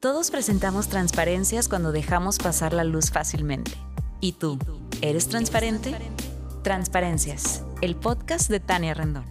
Todos presentamos transparencias cuando dejamos pasar la luz fácilmente. ¿Y tú, eres transparente? Transparencias, el podcast de Tania Rendón.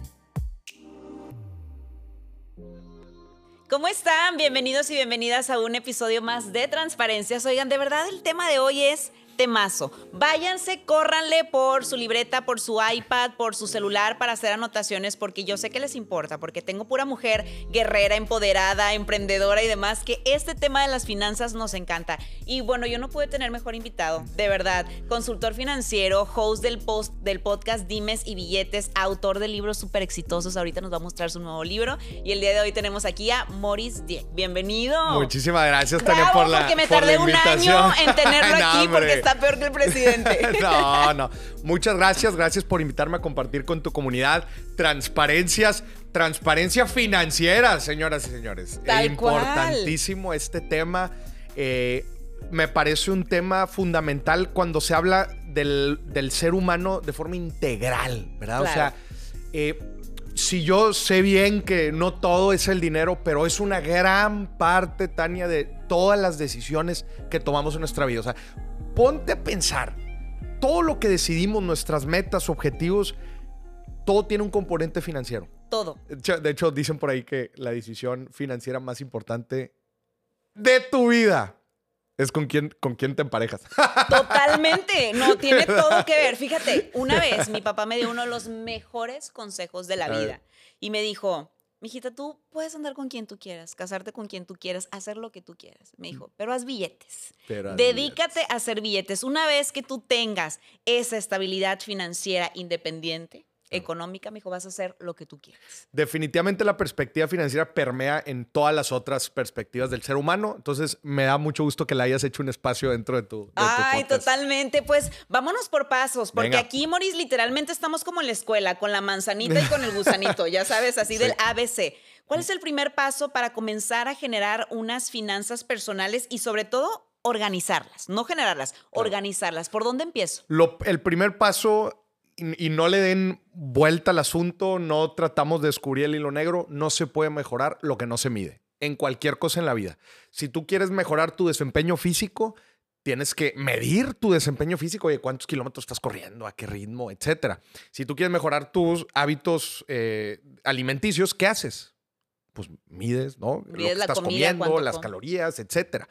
¿Cómo están? Bienvenidos y bienvenidas a un episodio más de Transparencias. Oigan, de verdad el tema de hoy es temazo. Váyanse, córranle por su libreta, por su iPad, por su celular para hacer anotaciones, porque yo sé que les importa, porque tengo pura mujer guerrera, empoderada, emprendedora y demás, que este tema de las finanzas nos encanta. Y bueno, yo no pude tener mejor invitado, de verdad. Consultor financiero, host del, post, del podcast Dimes y Billetes, autor de libros súper exitosos. Ahorita nos va a mostrar su nuevo libro. Y el día de hoy tenemos aquí a Maurice Dieck. Bienvenido. Muchísimas gracias, Tania, por la porque me tardé un año en tenerlo aquí porque está peor que el presidente. no, no. Muchas gracias. Gracias por invitarme a compartir con tu comunidad transparencias. Transparencia financiera, señoras y señores. Tal Importantísimo este tema. Eh, me parece un tema fundamental cuando se habla del, ser humano de forma integral, ¿verdad? O sea, eh, si yo sé bien que no todo es el dinero, pero es una gran parte, Tania, de todas las decisiones que tomamos en nuestra vida. O sea, ponte a pensar, todo lo que decidimos, nuestras metas, objetivos, todo tiene un componente financiero. Todo. De hecho, dicen por ahí que la decisión financiera más importante de tu vida es con quién, con quién te emparejas. Totalmente, no, tiene todo que ver. Fíjate, una vez mi papá me dio uno de los mejores consejos de la vida y me dijo, mijita, tú puedes andar con quien tú quieras, casarte con quien tú quieras, hacer lo que tú quieras. Me dijo, pero haz billetes. Dedícate a hacer billetes. Una vez que tú tengas esa estabilidad financiera independiente, económica, me dijo, vas a hacer lo que tú quieras. Definitivamente la perspectiva financiera permea en todas las otras perspectivas del ser humano. Entonces, me da mucho gusto que le hayas hecho un espacio dentro de tu. Ay, totalmente. Pues vámonos por pasos, porque aquí, Moris, literalmente estamos como en la escuela, con la manzanita y con el gusanito, ya sabes, así del ABC. ¿Cuál es el primer paso para comenzar a generar unas finanzas personales y sobre todo organizarlas? No generarlas, organizarlas. ¿Por dónde empiezo? el primer paso y, no le den vuelta al asunto, no tratamos de descubrir el hilo negro, no se puede mejorar lo que no se mide en cualquier cosa en la vida. Si tú quieres mejorar tu desempeño físico, tienes que medir tu desempeño físico, oye, cuántos kilómetros estás corriendo, a qué ritmo, etcétera. Si tú quieres mejorar tus hábitos eh, alimenticios, ¿qué haces? Pues mides, ¿no? lo que estás comiendo, las calorías, etcétera.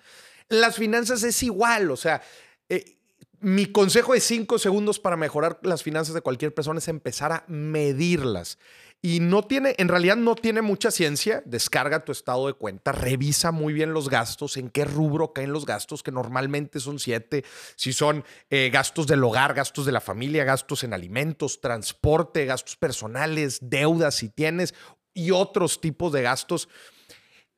Las finanzas es igual, o sea, eh, mi consejo de cinco segundos para mejorar las finanzas de cualquier persona es empezar a medirlas. Y no tiene, en realidad no tiene mucha ciencia. Descarga tu estado de cuenta, revisa muy bien los gastos, en qué rubro caen los gastos, que normalmente son siete. Si son eh, gastos del hogar, gastos de la familia, gastos en alimentos, transporte, gastos personales, deudas si tienes y otros tipos de gastos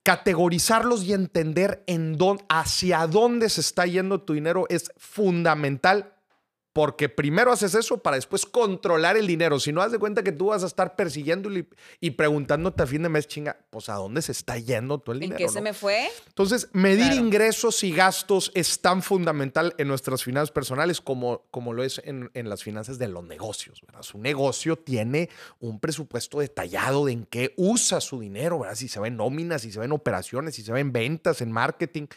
categorizarlos y entender en dónde, hacia dónde se está yendo tu dinero es fundamental porque primero haces eso para después controlar el dinero. Si no, das de cuenta que tú vas a estar persiguiendo y preguntándote a fin de mes, chinga, pues a dónde se está yendo todo el dinero. ¿En qué se me fue? Entonces, medir ingresos y gastos es tan fundamental en nuestras finanzas personales como, como lo es en, en las finanzas de los negocios. ¿verdad? Su negocio tiene un presupuesto detallado de en qué usa su dinero, ¿verdad? si se ven nóminas, si se ven operaciones, si se ven ventas, en marketing.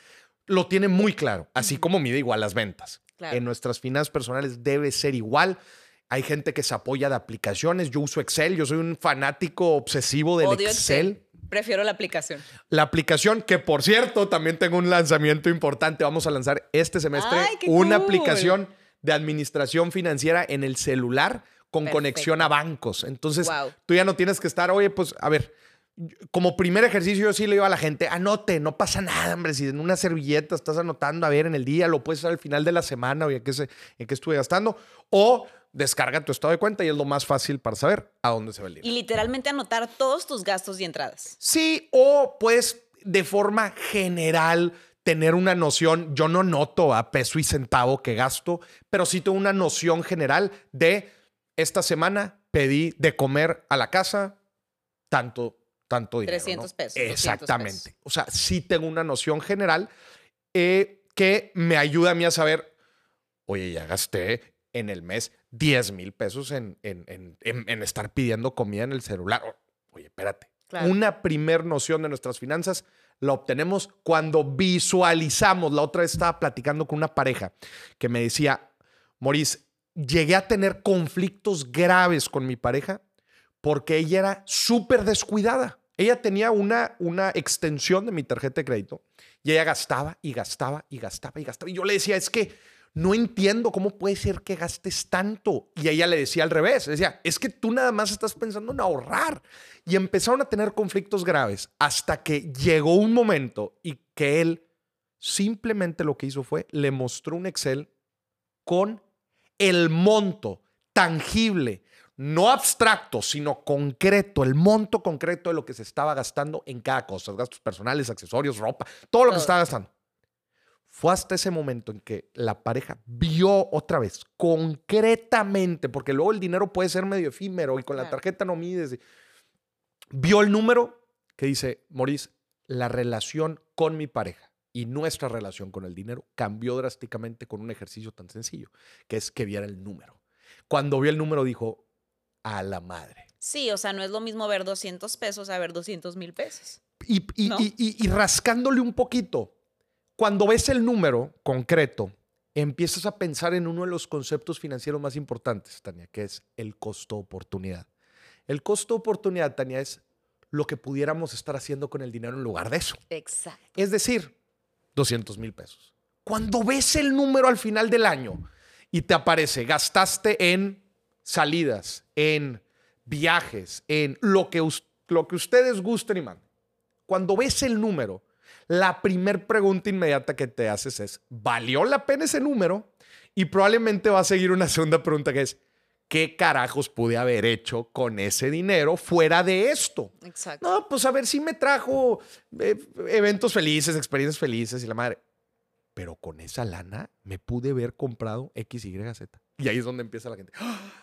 Lo tiene muy claro, así como mide igual las ventas en nuestras finanzas personales debe ser igual. Hay gente que se apoya de aplicaciones. Yo uso Excel. Yo soy un fanático obsesivo del Excel. Prefiero la aplicación. La aplicación, que por cierto, también tengo un lanzamiento importante. Vamos a lanzar este semestre una aplicación de administración financiera en el celular con conexión a bancos. Entonces, tú ya no tienes que estar, oye, pues, a ver, como primer ejercicio yo sí le digo a la gente, anote, no pasa nada, hombre, si en una servilleta estás anotando, a ver, en el día, lo puedes hacer al final de la semana, oye, ¿qué, en qué estuve gastando, o descarga tu estado de cuenta y es lo más fácil para saber a dónde se va el dinero. Y literalmente anotar todos tus gastos y entradas. Sí, o pues de forma general tener una noción, yo no noto a peso y centavo que gasto, pero sí tengo una noción general de esta semana pedí de comer a la casa tanto tanto dinero. 300 pesos. Exactamente. O sea, sí tengo una noción general eh, que me ayuda a mí a saber, oye, ya gasté en el mes 10 mil pesos en, en, estar pidiendo comida en el celular. Oye, espérate. Una primer noción de nuestras finanzas la obtenemos cuando visualizamos. La otra vez estaba platicando con una pareja que me decía, Maurice, llegué a tener conflictos graves con mi pareja porque ella era súper descuidada. Ella tenía una, una extensión de mi tarjeta de crédito y ella gastaba y gastaba y gastaba y gastaba. Y yo le decía, es que no entiendo cómo puede ser que gastes tanto. Y ella le decía al revés, decía, es que tú nada más estás pensando en ahorrar. Y empezaron a tener conflictos graves hasta que llegó un momento y que él simplemente lo que hizo fue, le mostró un Excel con el monto tangible, no abstracto, sino concreto, el monto concreto de lo que se estaba gastando en cada cosa, gastos personales, accesorios, ropa, todo lo que se estaba gastando. Fue hasta ese momento en que la pareja vio otra vez, concretamente, porque luego el dinero puede ser medio efímero y con la tarjeta no mides. Vio el número que dice, Maurice, la relación con mi pareja y nuestra relación con el dinero cambió drásticamente con un ejercicio tan sencillo, que es que viera el número. Cuando vio el número dijo, a la madre. Sí, o sea, no es lo mismo ver 200 pesos a ver 200 mil pesos. Y, y, rascándole un poquito, cuando ves el número concreto, empiezas a pensar en uno de los conceptos financieros más importantes, Tania, que es el costo-oportunidad. El costo-oportunidad, Tania, es lo que pudiéramos estar haciendo con el dinero en lugar de eso. Exacto. Es decir, 200 mil pesos. Cuando ves el número al final del año y te aparece, gastaste en salidas, en viajes, en lo que, lo que ustedes gusten y manden. Cuando ves el número, la primera pregunta inmediata que te haces es, ¿valió la pena ese número? Y probablemente va a seguir una segunda pregunta que es, ¿qué carajos pude haber hecho con ese dinero fuera de esto? Exacto. No, pues a ver si me trajo eh, eventos felices, experiencias felices y la madre. Pero con esa lana me pude haber comprado X, Y, Z. Y ahí es donde empieza la gente. ¡Ah!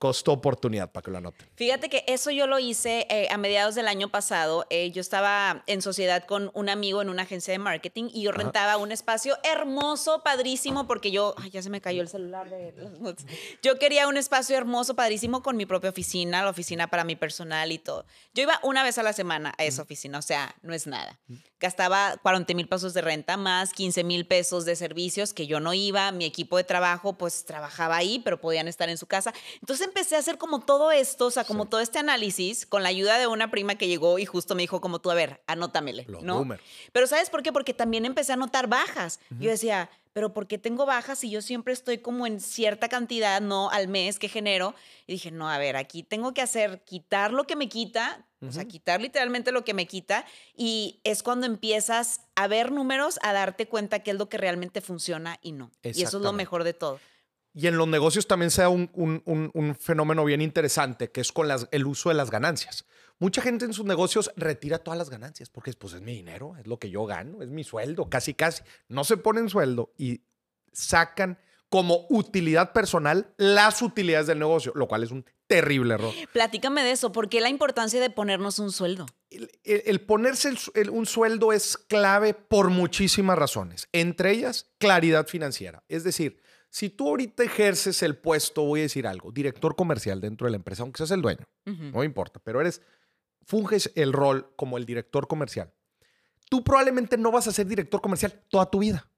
Costo oportunidad para que lo anoten. Fíjate que eso yo lo hice eh, a mediados del año pasado. Eh, yo estaba en sociedad con un amigo en una agencia de marketing y yo rentaba un espacio hermoso, padrísimo, porque yo, ay, ya se me cayó el celular de los Yo quería un espacio hermoso, padrísimo con mi propia oficina, la oficina para mi personal y todo. Yo iba una vez a la semana a esa oficina, o sea, no es nada. Gastaba 40 mil pesos de renta más 15 mil pesos de servicios que yo no iba. Mi equipo de trabajo pues trabajaba ahí, pero podían estar en su casa. Entonces empecé a hacer como todo esto, o sea, como todo este análisis con la ayuda de una prima que llegó y justo me dijo como tú, a ver, anótamele, ¿no? Pero ¿sabes por qué? Porque también empecé a notar bajas. Yo decía, pero ¿por qué tengo bajas si yo siempre estoy como en cierta cantidad, no al mes que genero? Y dije, no, a ver, aquí tengo que hacer, quitar lo que me quita, o sea, quitar literalmente lo que me quita, y es cuando empiezas a ver números, a darte cuenta qué es lo que realmente funciona y no. Y eso es lo mejor de todo. Y en los negocios también se da un, fenómeno bien interesante, que es con el uso de las ganancias. Mucha gente en sus negocios retira todas las ganancias porque pues, es mi dinero, es lo que yo gano, es mi sueldo, casi, casi. No se ponen sueldo y sacan como utilidad personal las utilidades del negocio, lo cual es un terrible error. Platícame de eso, ¿por qué la importancia de ponernos un sueldo? El, ponerse un sueldo es clave por muchísimas razones, entre ellas claridad financiera. Es decir, si tú ahorita ejerces el puesto, voy a decir algo, director comercial dentro de la empresa, aunque seas el dueño, no importa, pero eres, funges el rol como el director comercial. Tú probablemente no vas a ser director comercial toda tu vida.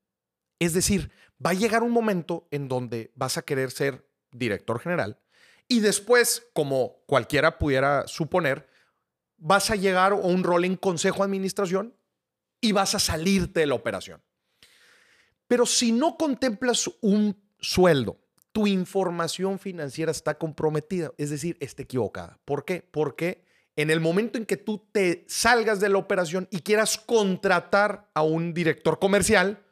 Es decir, va a llegar un momento en donde vas a querer ser director general y después, como cualquiera pudiera suponer, vas a llegar a un rol en consejo de administración y vas a salirte de la operación. Pero si no contemplas un sueldo, tu información financiera está comprometida, es decir, está equivocada. ¿Por qué? Porque en el momento en que tú te salgas de la operación y quieras contratar a un director comercial,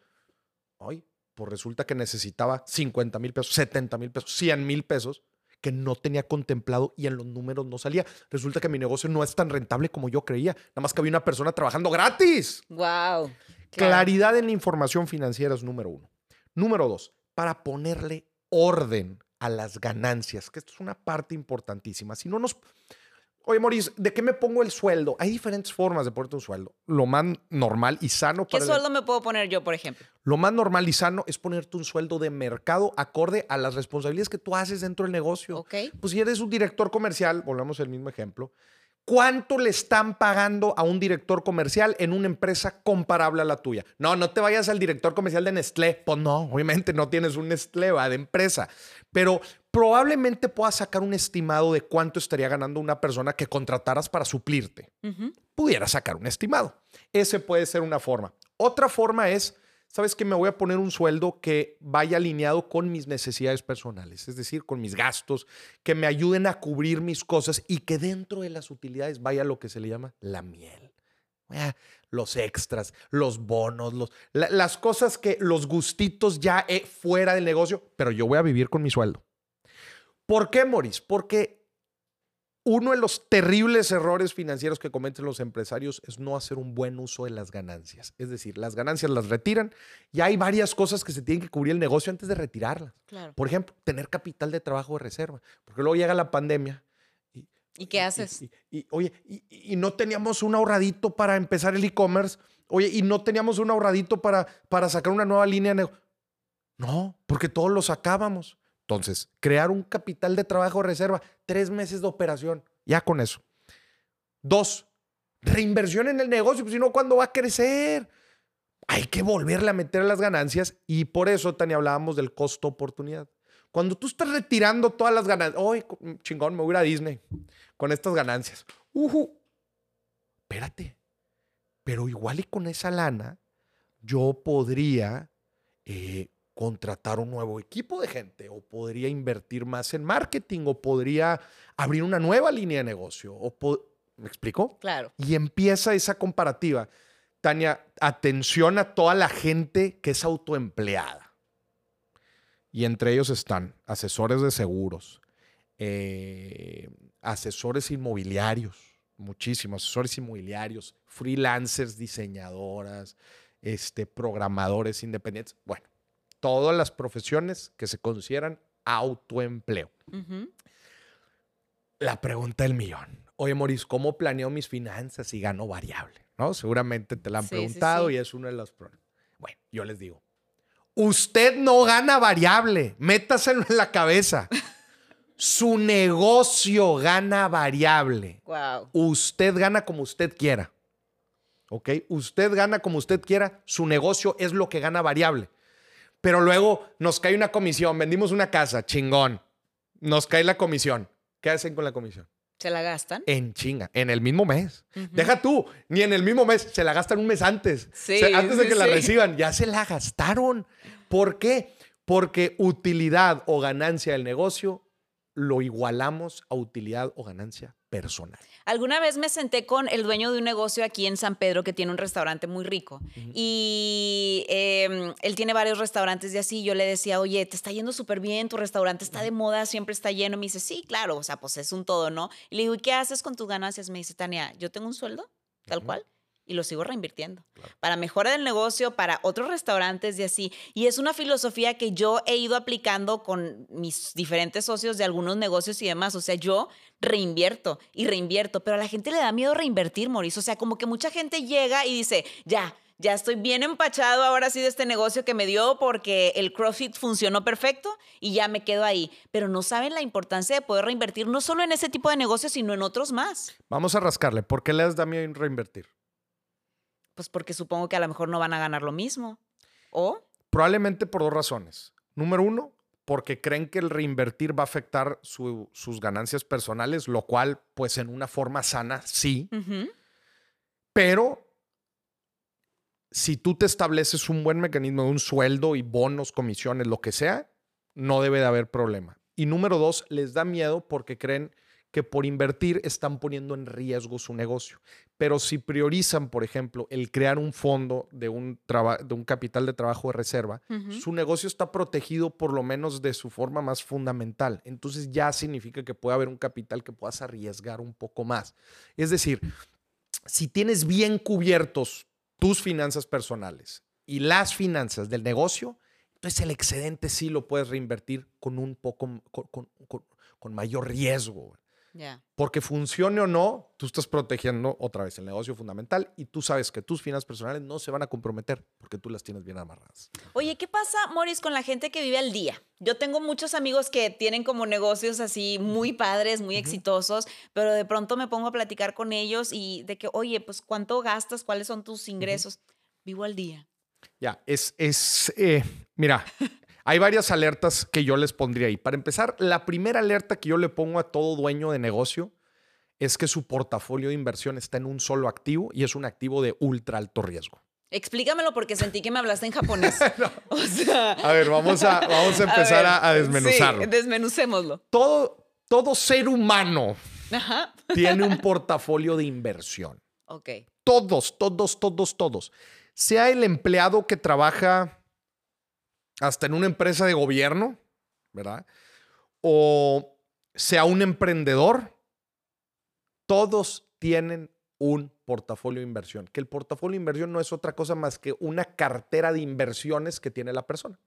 ay, pues resulta que necesitaba 50 mil pesos, 70 mil pesos, 100 mil pesos que no tenía contemplado y en los números no salía. Resulta que mi negocio no es tan rentable como yo creía. Nada más que había una persona trabajando gratis. Wow. Claridad en la información financiera es número uno. Número dos, para ponerle orden a las ganancias, que esto es una parte importantísima. Si no nos... Oye, Maurice, ¿de qué me pongo el sueldo? Hay diferentes formas de ponerte un sueldo. Lo más normal y sano. ¿Qué sueldo me puedo poner yo, por ejemplo? Lo más normal y sano es ponerte un sueldo de mercado acorde a las responsabilidades que tú haces dentro del negocio. Ok. Pues si eres un director comercial, volvamos al mismo ejemplo, ¿Cuánto le están pagando a un director comercial en una empresa comparable a la tuya? No, no te vayas al director comercial de Nestlé. Pues no, obviamente no tienes un Nestlé va, de empresa. Pero probablemente puedas sacar un estimado de cuánto estaría ganando una persona que contrataras para suplirte. Pudiera sacar un estimado. Ese puede ser una forma. Otra forma es sabes que me voy a poner un sueldo que vaya alineado con mis necesidades personales, es decir, con mis gastos, que me ayuden a cubrir mis cosas y que dentro de las utilidades vaya lo que se le llama la miel. los extras, los bonos, los, las cosas que los gustitos ya fuera del negocio, pero yo voy a vivir con mi sueldo. ¿Por qué, Moris? Porque uno de los terribles errores financieros que cometen los empresarios es no hacer un buen uso de las ganancias. Es decir, las ganancias las retiran y hay varias cosas que se tienen que cubrir el negocio antes de retirarlas. Por ejemplo, tener capital de trabajo de reserva. Porque luego llega la pandemia. ¿Y, ¿Y qué haces? Y, oye, y, no teníamos un ahorradito para empezar el e-commerce. Oye, y no teníamos un ahorradito para, para sacar una nueva línea de negocio. No, porque todos lo sacábamos. Entonces, crear un capital de trabajo reserva, tres meses de operación, ya con eso. Dos, reinversión en el negocio, pues si no, ¿cuándo va a crecer? Hay que volverle a meter las ganancias y por eso, Tania, hablábamos del costo oportunidad. Cuando tú estás retirando todas las ganancias, ¡ay, chingón, me voy a ir a Disney con estas ganancias! ¡Uhu! Espérate, pero igual y con esa lana, yo podría eh, contratar un nuevo equipo de gente o podría invertir más en marketing o podría abrir una nueva línea de negocio. O ¿Me explico? Claro. Y empieza esa comparativa. Tania, atención a toda la gente que es autoempleada. Y entre ellos están asesores de seguros, eh, asesores inmobiliarios, muchísimos asesores inmobiliarios, freelancers, diseñadoras, este, programadores independientes. Bueno, todas las profesiones que se consideran autoempleo. La pregunta del millón. Oye, Maurice, ¿cómo planeo mis finanzas y gano variable? ¿No? Seguramente te la han preguntado y es uno de los problemas. Bueno, yo les digo, usted no gana variable, métaselo en la cabeza. Su negocio gana variable. Wow. Usted gana como usted quiera. ¿Ok? Usted gana como usted quiera. Su negocio es lo que gana variable pero luego nos cae una comisión, vendimos una casa, chingón, nos cae la comisión. ¿Qué hacen con la comisión? ¿Se la gastan? En chinga, en el mismo mes. Deja tú, ni en el mismo mes, se la gastan un mes antes. Sí, antes de que la reciban, ya se la gastaron. ¿Por qué? Porque utilidad o ganancia del negocio lo igualamos a utilidad o ganancia personal. Alguna vez me senté con el dueño de un negocio aquí en San Pedro que tiene un restaurante muy rico y em, él tiene varios restaurantes y así. Yo le decía, oye, te está yendo súper bien, tu restaurante está de moda, siempre está lleno. Me dice, sí, claro, o sea, pues es un todo, ¿no? Y le digo, ¿y qué haces con tus ganancias? Me dice, Tania, yo tengo un sueldo, tal cual y lo sigo reinvirtiendo. Para mejora del negocio, para otros restaurantes y así. Y es una filosofía que yo he ido aplicando con mis diferentes socios de algunos negocios y demás. O sea, yo reinvierto y reinvierto, pero a la gente le da miedo reinvertir, Mauricio. O sea, como que mucha gente llega y dice, ya, ya estoy bien empachado ahora sí de este negocio que me dio porque el CrossFit funcionó perfecto y ya me quedo ahí. Pero no saben la importancia de poder reinvertir no solo en ese tipo de negocios, sino en otros más. Vamos a rascarle. ¿Por qué les da miedo reinvertir? Pues porque supongo que a lo mejor no van a ganar lo mismo. ¿O? Probablemente por dos razones. Número uno, porque creen que el reinvertir va a afectar sus ganancias personales, lo cual, pues en una forma sana, sí. Pero si tú te estableces un buen mecanismo de un sueldo y bonos, comisiones, lo que sea, no debe de haber problema. Y número dos, les da miedo porque creen que por invertir están poniendo en riesgo su negocio. Pero si priorizan, por ejemplo, el crear un fondo de un, de un capital de trabajo de reserva, su negocio está protegido por lo menos de su forma más fundamental. Entonces ya significa que puede haber un capital que puedas arriesgar un poco más. Es decir, si tienes bien cubiertos tus finanzas personales y las finanzas del negocio, entonces el excedente sí lo puedes reinvertir con un poco, con, con mayor riesgo. Ya. Porque funcione o no, tú estás protegiendo otra vez el negocio fundamental y tú sabes que tus finanzas personales no se van a comprometer porque tú las tienes bien amarradas. Oye, ¿qué pasa, Morris, con la gente que vive al día? Yo tengo muchos amigos que tienen como negocios así muy padres, muy exitosos, pero de pronto me pongo a platicar con ellos y de que, oye, pues ¿cuánto gastas? ¿Cuáles son tus ingresos? Vivo al día. Ya, es, es, eh, mira, hay varias alertas que yo les pondría ahí. Para empezar, la primera alerta que yo le pongo a todo dueño de negocio es que su portafolio de inversión está en un solo activo y es un activo de ultra alto riesgo. Explícamelo porque sentí que me hablaste en japonés. O sea, A ver, vamos a, vamos a empezar a, ver, a desmenuzarlo. Sí, desmenucémoslo. Todo, todo ser humano Ajá. tiene un portafolio de inversión. Ok. Todos, todos, todos, todos. Sea el empleado que trabaja hasta en una empresa de gobierno, ¿verdad? O sea un emprendedor, todos tienen un portafolio de inversión. Que el portafolio de inversión no es otra cosa más que una cartera de inversiones que tiene la persona.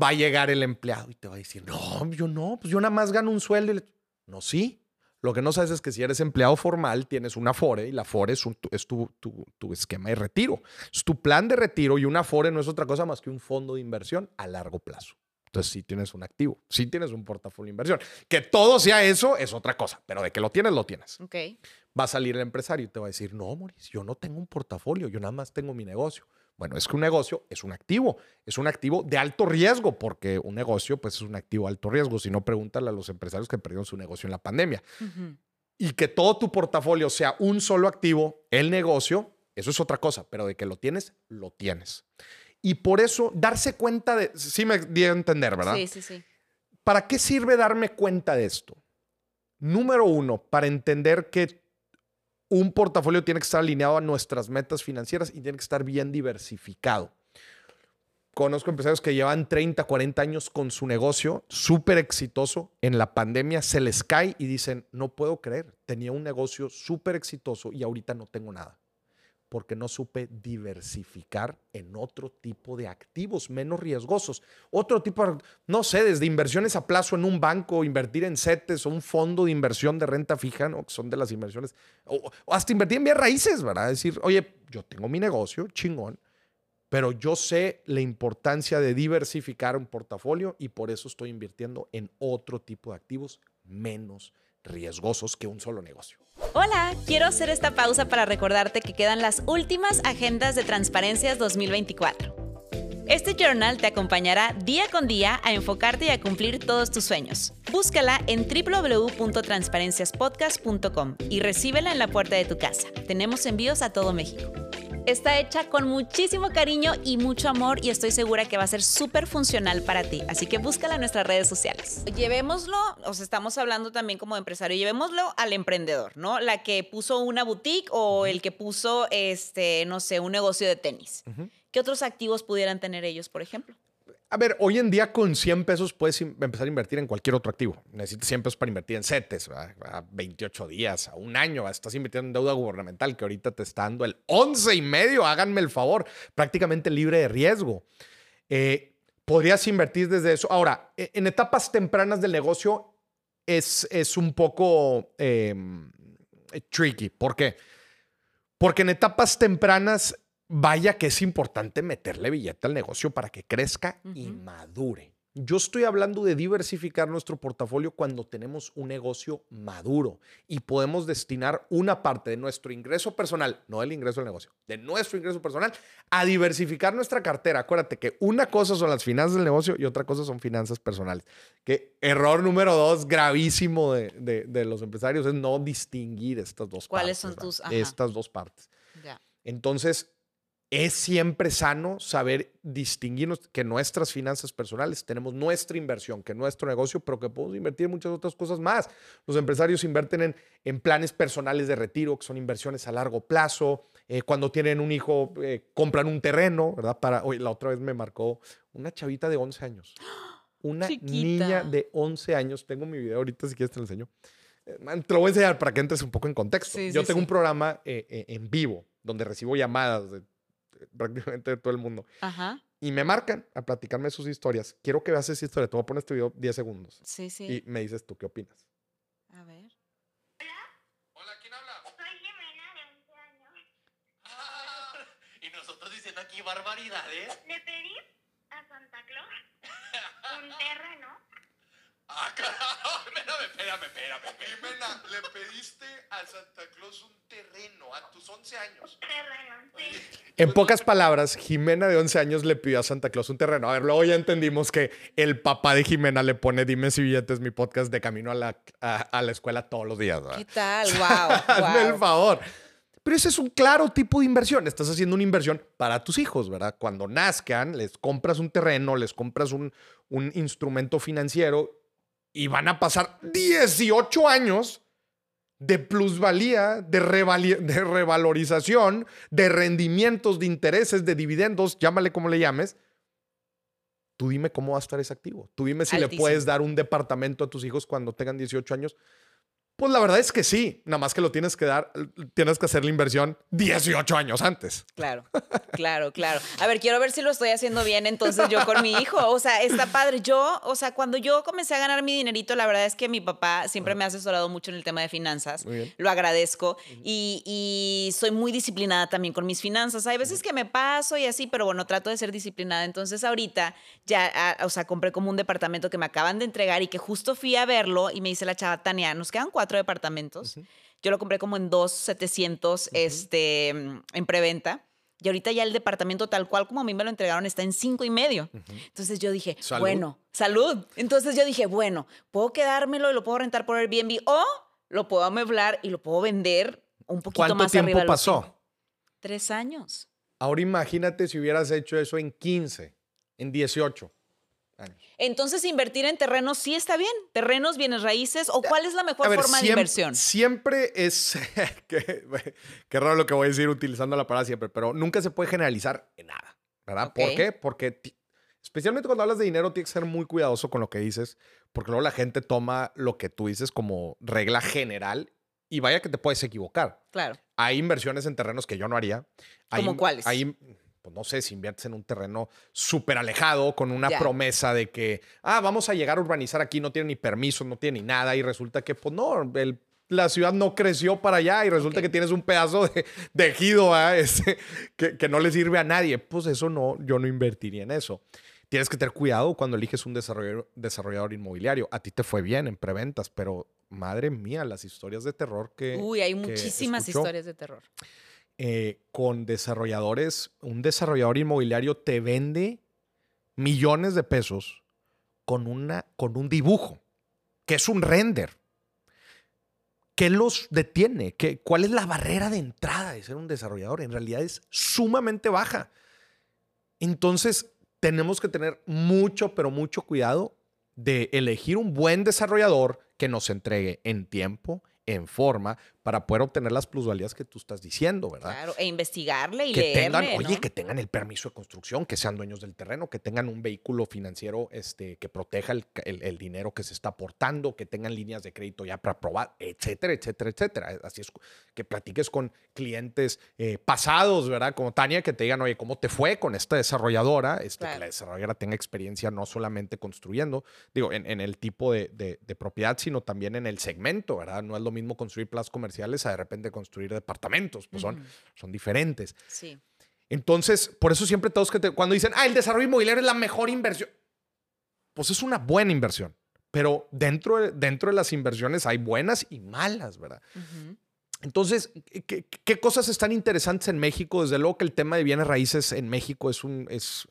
Va a llegar el empleado y te va a decir, no, yo no, pues yo nada más gano un sueldo. y le-". No, sí. Lo que no sabes es que si eres empleado formal, tienes una FORE y la FORE es, un- tu, es tu, tu- tu esquema de retiro. Es tu plan de retiro y una FORE no es otra cosa más que un fondo de inversión a largo plazo. Entonces sí tienes un activo, sí tienes un portafolio de inversión. Que todo sea eso es otra cosa, pero de que lo tienes, lo tienes. Ok. Va a salir el empresario y te va a decir, no, Mauricio, yo no tengo un portafolio, yo nada más tengo mi negocio. Bueno, es que un negocio es un activo, es un activo de alto riesgo, porque un negocio pues es un activo de alto riesgo. Si no, pregúntale a los empresarios que perdieron su negocio en la pandemia. Y que todo tu portafolio sea un solo activo, el negocio, eso es otra cosa, pero de que lo tienes, lo tienes. Y por eso darse cuenta de, sí me di a entender, ¿verdad? Sí, sí, sí. ¿Para qué sirve darme cuenta de esto? Número uno, para entender que un portafolio tiene que estar alineado a nuestras metas financieras y tiene que estar bien diversificado. Conozco empresarios que llevan 30, 40 años con su negocio súper exitoso. En la pandemia se les cae y dicen, no puedo creer, tenía un negocio súper exitoso y ahorita no tengo nada. Porque no supe diversificar en otro tipo de activos menos riesgosos. Otro tipo, no sé, desde inversiones a plazo en un banco, invertir en CETES o un fondo de inversión de renta fija, ¿no? que son de las inversiones, o hasta invertir en bienes raíces, ¿verdad? Decir, oye, yo tengo mi negocio, chingón, pero yo sé la importancia de diversificar un portafolio y por eso estoy invirtiendo en otro tipo de activos menos riesgosos que un solo negocio. Hola, quiero hacer esta pausa para recordarte que quedan las últimas agendas de Transparencias 2024. Este journal te acompañará día con día a enfocarte y a cumplir todos tus sueños. Búscala en www.transparenciaspodcast.com y recíbela en la puerta de tu casa. Tenemos envíos a todo México. Está hecha con muchísimo cariño y mucho amor y estoy segura que va a ser súper funcional para ti. Así que búscala en nuestras redes sociales. Llevémoslo, o sea, estamos hablando también como empresario, llevémoslo al emprendedor, ¿no? La que puso una boutique o el que puso, este, no sé, un negocio de tenis. ¿Qué otros activos pudieran tener ellos, por ejemplo? A ver, hoy en día con 100 pesos puedes empezar a invertir en cualquier otro activo. Necesitas 100 pesos para invertir en CETES, a 28 días, a un año. Estás invirtiendo en deuda gubernamental que ahorita te está dando el 11 y medio, háganme el favor, prácticamente libre de riesgo. Eh, podrías invertir desde eso. Ahora, e- en etapas tempranas del negocio es, es un poco eh, tricky. ¿Por qué? Porque en etapas tempranas, vaya que es importante meterle billete al negocio para que crezca y madure. Yo estoy hablando de diversificar nuestro portafolio cuando tenemos un negocio maduro y podemos destinar una parte de nuestro ingreso personal, no del ingreso del negocio, de nuestro ingreso personal, a diversificar nuestra cartera. Acuérdate que una cosa son las finanzas del negocio y otra cosa son finanzas personales. Que error número dos, gravísimo de, de- de los empresarios, es no distinguir estas dos ¿Cuáles partes. son ¿verdad? tus- ajá. Estas dos partes. Ya. Entonces, es siempre sano saber distinguirnos que nuestras finanzas personales tenemos nuestra inversión, que nuestro negocio, pero que podemos invertir en muchas otras cosas más. Los empresarios invierten en, en planes personales de retiro, que son inversiones a largo plazo. Eh, cuando tienen un hijo, eh, compran un terreno, ¿verdad? Para, hoy la otra vez me marcó una chavita de 11 años. Una Chiquita. niña de 11 años. Tengo mi video ahorita, si quieres te lo enseño. Eh, Te lo voy a enseñar para que entres un poco en contexto. Sí, Yo sí, tengo sí. un programa eh, eh, en vivo donde recibo llamadas de este, prácticamente de todo el mundo. Ajá. Y me marcan a platicarme sus historias. Quiero que veas esa historia. Te voy a poner este video 10 segundos. Sí, sí. Y me dices tú qué opinas. A ver. Hola. Hola, ¿quién habla? Soy Jimena, de 11 años. Ah, y nosotros diciendo aquí barbaridades. Le pedí a Santa Claus un terreno ¡Ah, carajo! Espérame, espérame, espérame. Jimena, le pediste a Santa Claus un terreno a tus 11 años. Terreno, sí. En pocas palabras, Jimena de 11 años le pidió a Santa Claus un terreno. A ver, luego ya entendimos que el papá de Jimena le pone Dime si billetes mi podcast de camino a la, a, a la escuela todos los días. ¿verdad? ¿Qué tal? Wow. Hazme el favor. Pero ese es un claro tipo de inversión. Estás haciendo una inversión para tus hijos, ¿verdad? Cuando nazcan, les compras un terreno, les compras un, un instrumento financiero y van a pasar 18 años de plusvalía, de, de revalorización, de rendimientos, de intereses, de dividendos, llámale como le llames. Tú dime cómo va a estar ese activo. Tú dime si le puedes dar un departamento a tus hijos cuando tengan 18 años. Pues la verdad es que sí, nada más que lo tienes que dar, tienes que hacer la inversión 18 años antes. Claro, claro, claro. A ver, quiero ver si lo estoy haciendo bien entonces yo con mi hijo. O sea, está padre. Yo, o sea, cuando yo comencé a ganar mi dinerito, la verdad es que mi papá siempre me ha asesorado mucho en el tema de finanzas. Lo agradezco. Y, y soy muy disciplinada también con mis finanzas. Hay veces que me paso y así, pero bueno, trato de ser disciplinada. Entonces ahorita ya, o sea, compré como un departamento que me acaban de entregar y que justo fui a verlo y me dice la chava, Tania, nos quedan cuatro departamentos. Yo lo compré como en dos 700 este, mm, en preventa. Y ahorita ya el departamento tal cual como a mí me lo entregaron está en cinco y medio. Entonces yo dije, Salud. bueno, salud. Entonces yo dije, bueno, puedo quedármelo y lo puedo rentar por Airbnb o lo puedo amueblar y lo puedo vender un poquito ¿Cuánto más tiempo arriba. pasó? cinco. Tres años. Ahora imagínate si hubieras hecho eso en 15, en 18 años. Entonces invertir en terrenos sí está bien. Terrenos, bienes raíces o cuál es la mejor ver, forma de inversión. Siempre es. qué, qué raro lo que voy a decir utilizando la palabra siempre, pero nunca se puede generalizar en nada. ¿Verdad? ¿Por qué? Porque, especialmente cuando hablas de dinero, tienes que ser muy cuidadoso con lo que dices, porque luego la gente toma lo que tú dices como regla general y vaya que te puedes equivocar. Claro. Hay inversiones en terrenos que yo no haría. Hay- ¿Cómo cuáles? Hay, pues no sé, si inviertes en un terreno súper alejado con una promesa de que, ah, vamos a llegar a urbanizar aquí, no tiene ni permiso, no tiene ni nada, y resulta que, pues no, el- la ciudad no creció para allá y resulta que tienes un pedazo de, de ejido ¿ah? Este, que, que no le sirve a nadie. Pues eso no, yo no invertiría en eso. Tienes que tener cuidado cuando eliges un desarrollador, desarrollador inmobiliario. A ti te fue bien en preventas, pero madre mía, las historias de terror que. Uy, hay que muchísimas historias de terror. Eh, con desarrolladores, un desarrollador inmobiliario te vende millones de pesos con, una, con un dibujo, que es un render. ¿Qué los detiene? ¿Qué, ¿Cuál es la barrera de entrada de ser un desarrollador? En realidad es sumamente baja. Entonces, tenemos que tener mucho, pero mucho cuidado de elegir un buen desarrollador que nos entregue en tiempo, en forma, para poder obtener las plusvalías que tú estás diciendo, ¿verdad? Claro, e investigarle y que leerle, tengan, oye, ¿no? que tengan el permiso de construcción, que sean dueños del terreno, que tengan un vehículo financiero este, que proteja el, el- el dinero que se está aportando, que tengan líneas de crédito ya para probar, etcétera, etcétera, etcétera. Así es, que platiques con clientes eh, pasados, ¿verdad? Como Tania, que te digan, oye, ¿cómo te fue con esta desarrolladora? Este, Que Claro. la desarrolladora tenga experiencia no solamente construyendo, digo, en, en el tipo de, de- de propiedad, sino también en el segmento, ¿verdad? No es lo mismo construir plazas comerciales a de repente construir departamentos, pues son, Ujú. son diferentes. Sí. Entonces, por eso siempre todos que te- cuando dicen, ah, el desarrollo inmobiliario es la mejor inversión, pues es una buena inversión. Pero dentro de, dentro de las inversiones hay buenas y malas, ¿verdad? Ujú. Entonces, ¿qué, qué cosas están interesantes en México? Desde luego que el tema de bienes raíces en México es un... Es,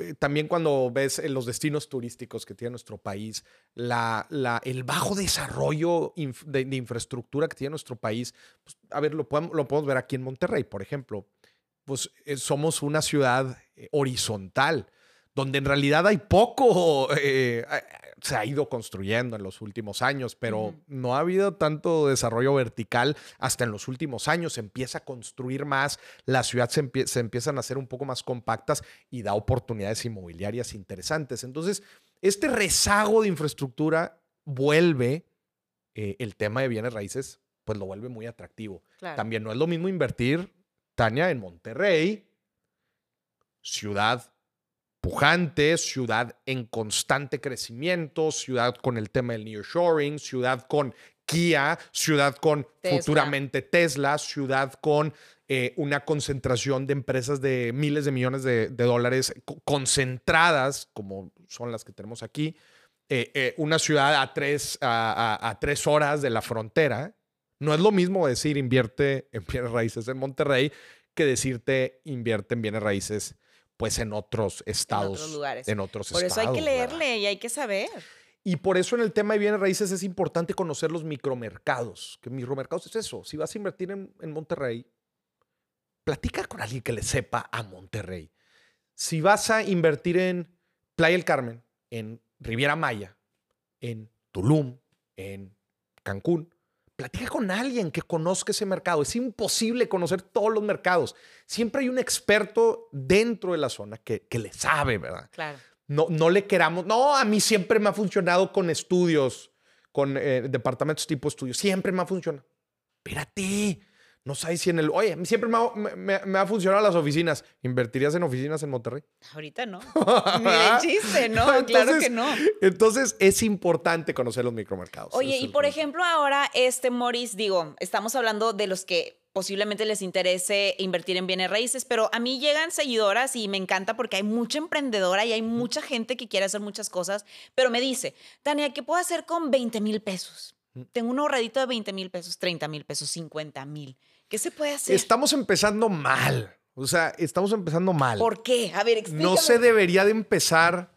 eh, también cuando ves eh, los destinos turísticos que tiene nuestro país, la, la- el bajo desarrollo de, infraestructura que tiene nuestro país, pues, a ver, lo podemos, lo podemos ver aquí en Monterrey, por ejemplo. Pues eh, somos una ciudad horizontal, donde en realidad hay poco, se ha ido construyendo en los últimos años, pero no ha habido tanto desarrollo vertical hasta en los últimos años. Se empieza a construir más, la ciudad se, empie- se empiezan a hacer un poco más compactas y da oportunidades inmobiliarias interesantes. Entonces, este rezago de infraestructura vuelve eh, el tema de bienes raíces, pues lo vuelve muy atractivo. Claro. También no es lo mismo invertir, Tania, en Monterrey, ciudad pujante, ciudad en constante crecimiento, ciudad con el tema del nearshoring, ciudad con Kia, ciudad con Tesla. futuramente Tesla, ciudad con eh, una concentración de empresas de miles de millones de, de dólares co- concentradas, como son las que tenemos aquí. Eh, eh, una ciudad a tres, a, a- a tres horas de la frontera. No es lo mismo decir invierte en bienes raíces en Monterrey que decirte invierte en bienes raíces pues en otros estados. otros lugares. En otros Por eso hay que estados, ¿verdad? leerle y hay que saber. Y por eso en el tema de bienes raíces es importante conocer los micromercados. Que micromercados es eso. Si vas a invertir en, en Monterrey, platica con alguien que le sepa a Monterrey. Si vas a invertir en Playa del Carmen, en Riviera Maya, en Tulum, en Cancún, platica con alguien que conozca ese mercado. Es imposible conocer todos los mercados. Siempre hay un experto dentro de la zona que, que le sabe, ¿verdad? Claro. No, no le queramos. No, a mí siempre me ha funcionado con estudios, con eh, departamentos tipo estudios. Siempre me ha funcionado. Espérate. No sabes si en el. Oye, siempre me ha, me- me- me ha funcionado las oficinas. ¿Invertirías en oficinas en Monterrey? Ahorita no. Ni de chiste, ¿no? claro que no. Entonces es importante conocer los micromercados. Oye, y por ejemplo, ahora, este Morris, digo, estamos hablando de los que posiblemente les interese invertir en bienes raíces, pero a mí llegan seguidoras y me encanta porque hay mucha emprendedora y hay mucha gente que quiere hacer muchas cosas, pero me dice, Tania, ¿qué puedo hacer con 20 mil pesos? Tengo un ahorradito de 20 mil pesos, 30 mil pesos, 50 mil. ¿Qué se puede hacer? Estamos empezando mal. O sea, estamos empezando mal. ¿Por qué? A ver, explícame. No se debería de empezar.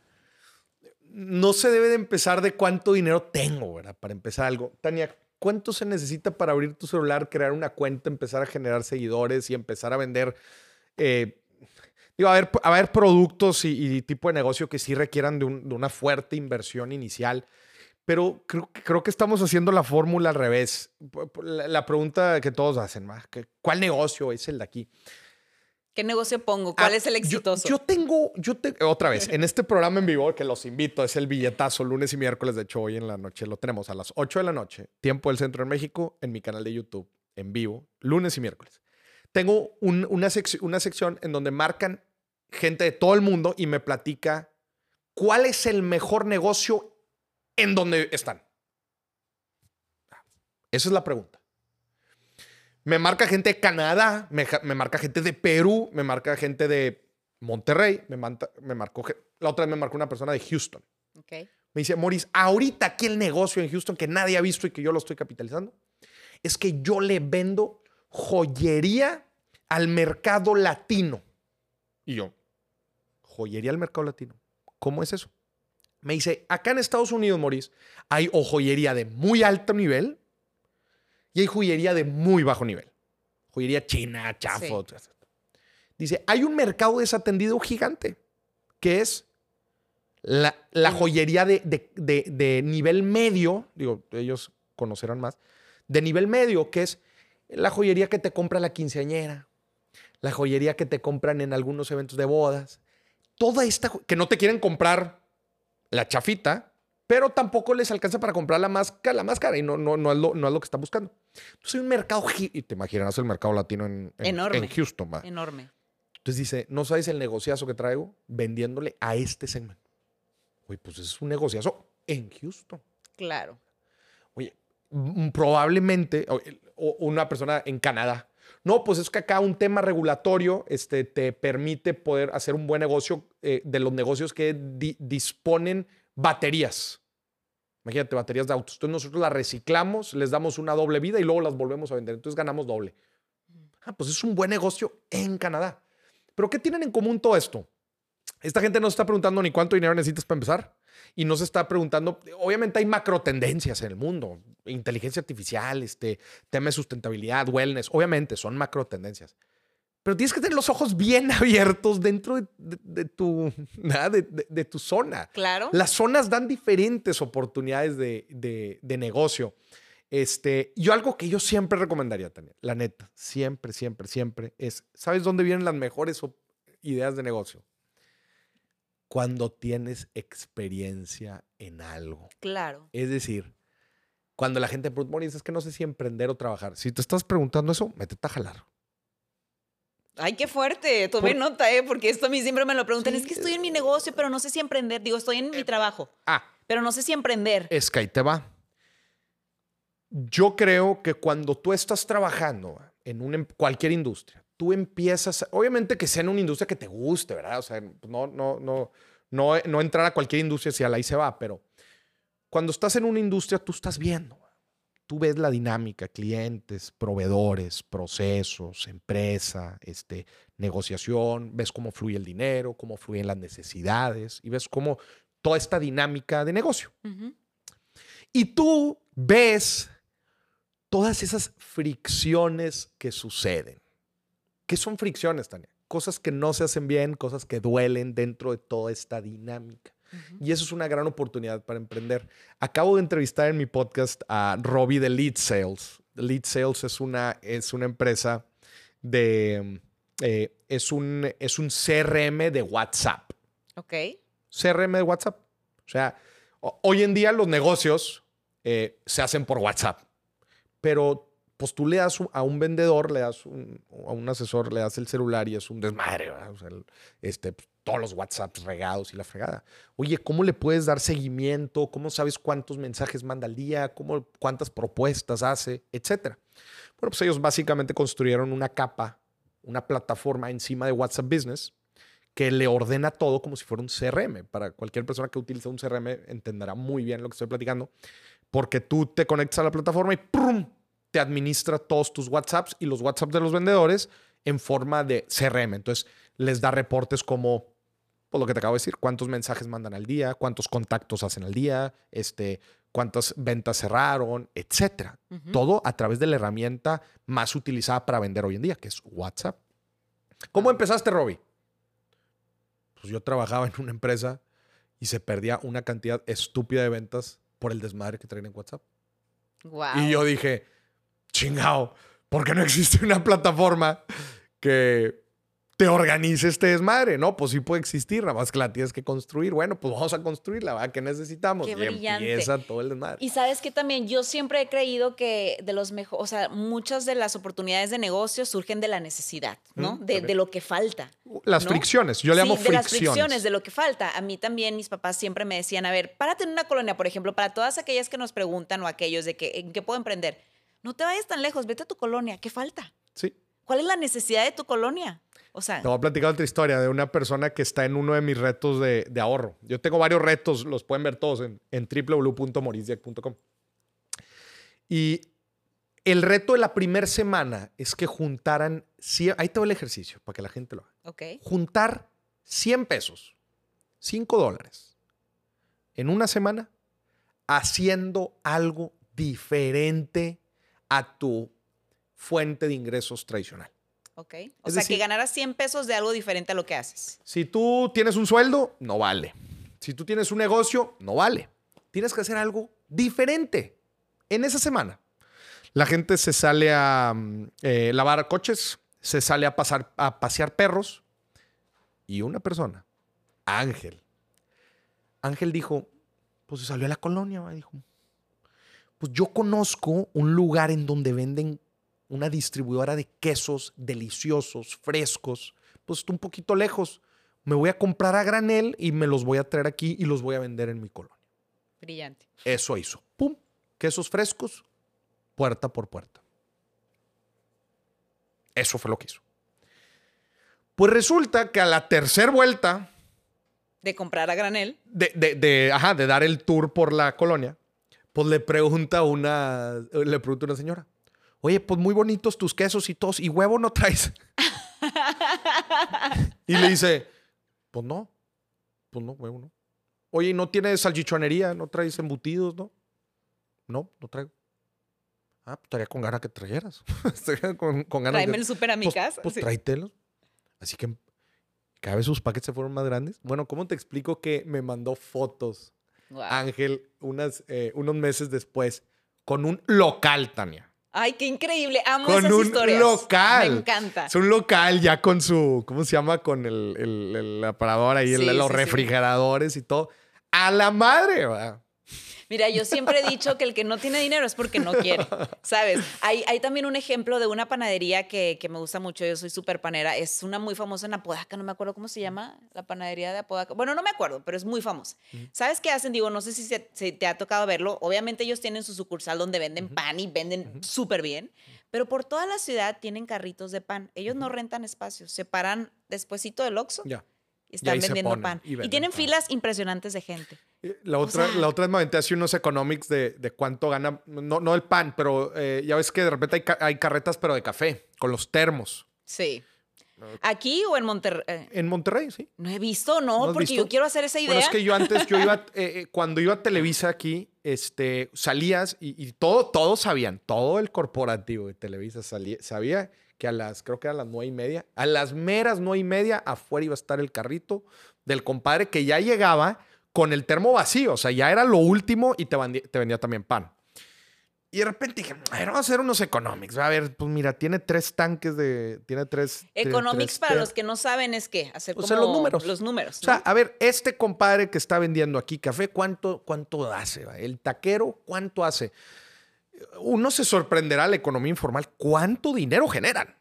No se debe de empezar de cuánto dinero tengo, ¿verdad? Para empezar algo. Tania, ¿cuánto se necesita para abrir tu celular, crear una cuenta, empezar a generar seguidores y empezar a vender? eh, digo, a ver, a ver productos y, y tipo de negocio que sí requieran de, un- de una fuerte inversión inicial. Pero creo, creo que estamos haciendo la fórmula al revés. La, pregunta que todos hacen, ¿va? ¿Qué- ¿cuál negocio es el de aquí? ¿Qué negocio pongo? ¿Cuál Ah, es el yo- exitoso? Yo, tengo, yo te- otra vez, en este programa en vivo que los invito, es el billetazo lunes y miércoles, de hecho hoy en la noche lo tenemos a las 8 de la noche, tiempo del centro de México, en mi canal de YouTube, en vivo, lunes y miércoles. Tengo un- una, sec- una sección en donde marcan gente de todo el mundo y me platica cuál es el mejor negocio en donde están. Esa es la pregunta. Me marca gente de Canadá, me, marca gente de Perú, me marca gente de Monterrey, me, manta- me marcó, la otra vez me marcó una persona de Houston. Ok. Me dice, Maurice, ahorita aquí el negocio en Houston que nadie ha visto y que yo lo estoy capitalizando, es que yo le vendo joyería al mercado latino. Y yo, joyería al mercado latino. ¿Cómo es eso? Me dice, acá en Estados Unidos, Maurice, hay o joyería de muy alto nivel y hay joyería de muy bajo nivel. Joyería china, chafo. Dice, hay un mercado desatendido gigante, que es la, la joyería de, de- de- de nivel medio, digo, ellos conocerán más, de nivel medio, que es la joyería que te compra la quinceañera, la joyería que te compran en algunos eventos de bodas, toda esta, que no te quieren comprar la chafita, pero tampoco les alcanza para comprar la más, ca- la más cara y no, no, no, es lo, no es lo que están buscando. Entonces hay un mercado, y te imaginas el mercado latino en, en- Enorme. en Houston. va. Enorme. Entonces dice, ¿no sabes el negociazo que traigo vendiéndole a este segmento? Oye, pues es un negociazo en Houston. Claro. Oye, probablemente o- o una persona en Canadá. No, pues es que acá un tema regulatorio este, te permite poder hacer un buen negocio eh, de los negocios que di- disponen baterías. Imagínate, baterías de autos. Entonces nosotros las reciclamos, les damos una doble vida y luego las volvemos a vender. Entonces ganamos doble. Ah, pues es un buen negocio en Canadá. Pero ¿qué tienen en común todo esto? Esta gente no se está preguntando ni cuánto dinero necesitas para empezar. Y no se está preguntando, obviamente hay macro tendencias en el mundo, inteligencia artificial, este, tema de sustentabilidad, wellness, obviamente son macro tendencias. Pero tienes que tener los ojos bien abiertos dentro de, de- de tu, de, de- tu zona. Claro. Las zonas dan diferentes oportunidades de, de- de negocio. Este, yo algo que yo siempre recomendaría, Tania, la neta, siempre, siempre, siempre, es, ¿sabes dónde vienen las mejores ideas de negocio? Cuando tienes experiencia en algo. Claro. Es decir, cuando la gente pregunta, "Maurice, es que no sé si emprender o trabajar. Si te estás preguntando eso, métete a jalar. Ay, qué fuerte. Tomé Por- nota, ¿eh? Porque esto a mí siempre me lo preguntan. Sí, es que estoy en mi negocio, pero no sé si emprender. Digo, estoy en mi trabajo, Ah, pero no sé si emprender. es que ahí te va. yo creo que cuando tú estás trabajando en una, em- cualquier industria, tú empiezas, obviamente que sea en una industria que te guste, ¿verdad? O sea, no, no, no, no, no entrar a cualquier industria si ahí se va, pero cuando estás en una industria, tú estás viendo, tú ves la dinámica, clientes, proveedores, procesos, empresa, este, negociación, ves cómo fluye el dinero, cómo fluyen las necesidades y ves cómo toda esta dinámica de negocio. Y tú ves todas esas fricciones que suceden. ¿Qué son fricciones, Tania? Cosas que no se hacen bien, cosas que duelen dentro de toda esta dinámica. Y eso es una gran oportunidad para emprender. Acabo de entrevistar en mi podcast a Robbie de Lead Sales. Lead Sales es una, es una empresa de... eh, es, un, es un CRM de WhatsApp. Ok. CRM de WhatsApp. O sea, ho- hoy en día los negocios eh, se hacen por WhatsApp, pero pues tú le das a un vendedor, le das un- a un asesor, le das el celular y es un desmadre, ¿verdad? Este, pues, todos los WhatsApps regados y la fregada. Oye, ¿cómo le puedes dar seguimiento? ¿Cómo sabes cuántos mensajes manda al día? ¿Cómo, ¿Cuántas propuestas hace? Etcétera. Bueno, pues ellos básicamente construyeron una capa, una plataforma encima de WhatsApp Business que le ordena todo como si fuera un CRM. Para cualquier persona que utilice un CRM entenderá muy bien lo que estoy platicando, porque tú te conectas a la plataforma y ¡prum! Te administra todos tus WhatsApps y los WhatsApps de los vendedores en forma de CRM. Entonces les da reportes como, pues lo que te acabo de decir, cuántos mensajes mandan al día, cuántos contactos hacen al día, este, cuántas ventas cerraron, etcétera. Ujú. Todo a través de la herramienta más utilizada para vender hoy en día, que es WhatsApp. ¿Cómo empezaste, Robbie? Pues yo trabajaba en una empresa y se perdía una cantidad estúpida de ventas por el desmadre que traen en WhatsApp. Wow. Y yo dije, chingao, ¿por qué no existe una plataforma que te organice este desmadre? No, pues sí puede existir, nada más que la tienes que construir. Bueno, pues vamos a construirla, ¿verdad? ¿Qué necesitamos? Qué y brillante. empieza todo el desmadre. Y sabes que también yo siempre he creído que de los mejores, o sea, muchas de las oportunidades de negocio surgen de la necesidad, ¿no? Mm, de, de lo que falta. Las ¿no? fricciones, yo le Sí, llamo de fricciones. las fricciones, de lo que falta. A mí también mis papás siempre me decían, a ver, párate en una colonia, por ejemplo, para todas aquellas que nos preguntan o aquellos de que, ¿en qué puedo emprender? No te vayas tan lejos, vete a tu colonia, ¿qué falta? Sí. ¿Cuál es la necesidad de tu colonia? O sea, Te voy a platicar otra historia de una persona que está en uno de mis retos de, de ahorro. Yo tengo varios retos, los pueden ver todos en, en www.morisdiac.com. Y el reto de la primera semana es que juntaran, ahí te va el ejercicio para que la gente lo haga. ok, Juntar 100 pesos, 5 dólares, en una semana, haciendo algo diferente a tu fuente de ingresos tradicional. ok. O Es sea, decir- que ganaras 100 pesos de algo diferente a lo que haces. Si tú tienes un sueldo, no vale. Si tú tienes un negocio, no vale. Tienes que hacer algo diferente en esa semana. La gente se sale a mm, eh, lavar coches, se sale a, pasar, a pasear perros. Y una persona, Ángel, Ángel dijo, pues se salió a la colonia, va", dijo. Pues yo conozco un lugar en donde venden una distribuidora de quesos deliciosos, frescos, pues un poquito lejos. Me voy a comprar a granel y me los voy a traer aquí y los voy a vender en mi colonia. Brillante. Eso hizo. ¡Pum! Quesos frescos, puerta por puerta. Eso fue lo que hizo. Pues resulta que a la tercera vuelta De comprar a granel. de, de- de- ajá, de dar el tour por la colonia, pues le pregunta una, le pregunta una señora, oye, pues muy bonitos tus quesos y todos, ¿y huevo no traes? y le dice, pues no, pues no, huevo no. Oye, ¿y no tienes salchichonería? ¿No traes embutidos, no? No, no traigo. Ah, pues estaría con ganas que trajeras. Estaría con, con ganas Tráeme el súper a mi pues, casa. Pues sí. Así que cada vez sus paquetes se fueron más grandes. Bueno, ¿cómo te explico que me mandó fotos Ángel unas, eh, unos meses después con un local, Tania? Ay, qué increíble. Amo Con esas un historias. local. Me encanta. Es un local ya con su, ¿cómo se llama? Con el, el, el aparador ahí, el- los sí, sí. refrigeradores y todo. A la madre, ¿verdad? Mira, yo siempre he dicho que el que no tiene dinero es porque no quiere, ¿sabes? Hay, hay también un ejemplo de una panadería que, que me gusta mucho, yo soy súper panera, es una muy famosa en Apodaca, no me acuerdo cómo se llama, la panadería de Apodaca. Bueno, no me acuerdo, pero es muy famosa. ¿Sabes qué hacen? Digo, no sé si, se- si te ha tocado verlo, obviamente ellos tienen su sucursal donde venden pan y venden súper bien, pero por toda la ciudad tienen carritos de pan. Ellos no rentan espacios, se paran despuésito del Oxxo Ya. y están vendiendo pan. y tienen pan. filas impresionantes de gente. Eh, La otra, sea- la otra vez me aventé así unos economics de, de cuánto gana, no, no el pan, pero eh, ya ves que de repente hay, ca- hay carretas, pero de café, con los termos. Sí. ¿Aquí o en Monterrey? Eh, En Monterrey, sí. No he visto, no, ¿No has porque visto? yo quiero hacer esa idea. Bueno, es que yo antes, yo iba, eh, cuando iba a Televisa aquí, este, salías y, y todo, todos sabían, todo el corporativo de Televisa salía, sabía que a las, creo que a las nueve y media, a las meras nueve y media, afuera iba a estar el carrito del compadre que ya llegaba con el termo vacío, o sea, ya era lo último y te, vendía también pan. Y de repente dije, a ver, vamos a hacer unos economics. A ver, pues mira, tiene tres tanques de, tiene tres. Economics, tres para los que no saben, es que hacer O como sea, los números. Los números. O sea, ¿no? a ver, este compadre que está vendiendo aquí café, ¿cuánto, cuánto hace? El taquero, ¿cuánto hace? Uno se sorprenderá a la economía informal. ¿Cuánto dinero generan?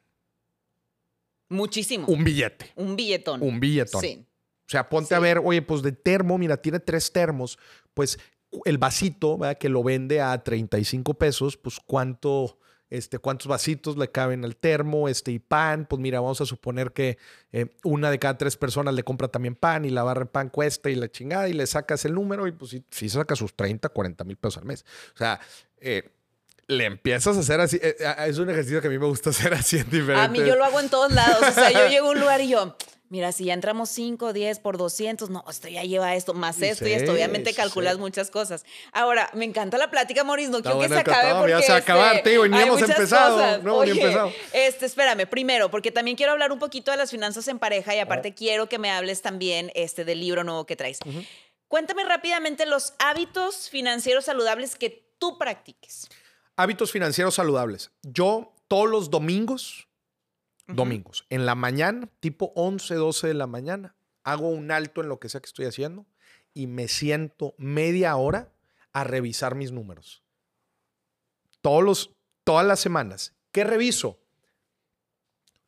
Muchísimo. Un billete. Un billetón. Un billetón. Sí. O sea, ponte Sí. a ver, oye, pues de termo, mira, tiene tres termos, pues el vasito, ¿verdad? Que lo vende a 35 pesos, pues cuánto, este, cuántos vasitos le caben al termo, este, y pan, pues mira, vamos a suponer que eh, una de cada tres personas le compra también pan y la barra de pan cuesta y la chingada y le sacas el número y pues sí, sí saca sus 30, 40 mil pesos al mes. O sea, eh, le empiezas a hacer así, eh, es un ejercicio que a mí me gusta hacer así en diferentes... A mí yo lo hago en todos lados. O sea, yo llego a un lugar y yo, mira, si ya entramos 5, 10 por 200, no, esto ya lleva esto, más esto y esto. Sí, Obviamente sí, calculas sí. muchas cosas. Ahora, me encanta la plática, Maurice. No Está quiero que se acabe porque ya se va a acabar, este, tío, y ni hemos empezado, cosas. no hemos ni Oye, empezado. Este, espérame, primero, porque también quiero hablar un poquito de las finanzas en pareja y aparte quiero que me hables también este, del libro nuevo que traes. Cuéntame rápidamente los hábitos financieros saludables que tú practiques. Hábitos financieros saludables. Yo todos los domingos, domingos, en la mañana, tipo 11, 12 de la mañana, hago un alto en lo que sea que estoy haciendo y me siento media hora a revisar mis números. Todos los, todas las semanas. ¿Qué reviso?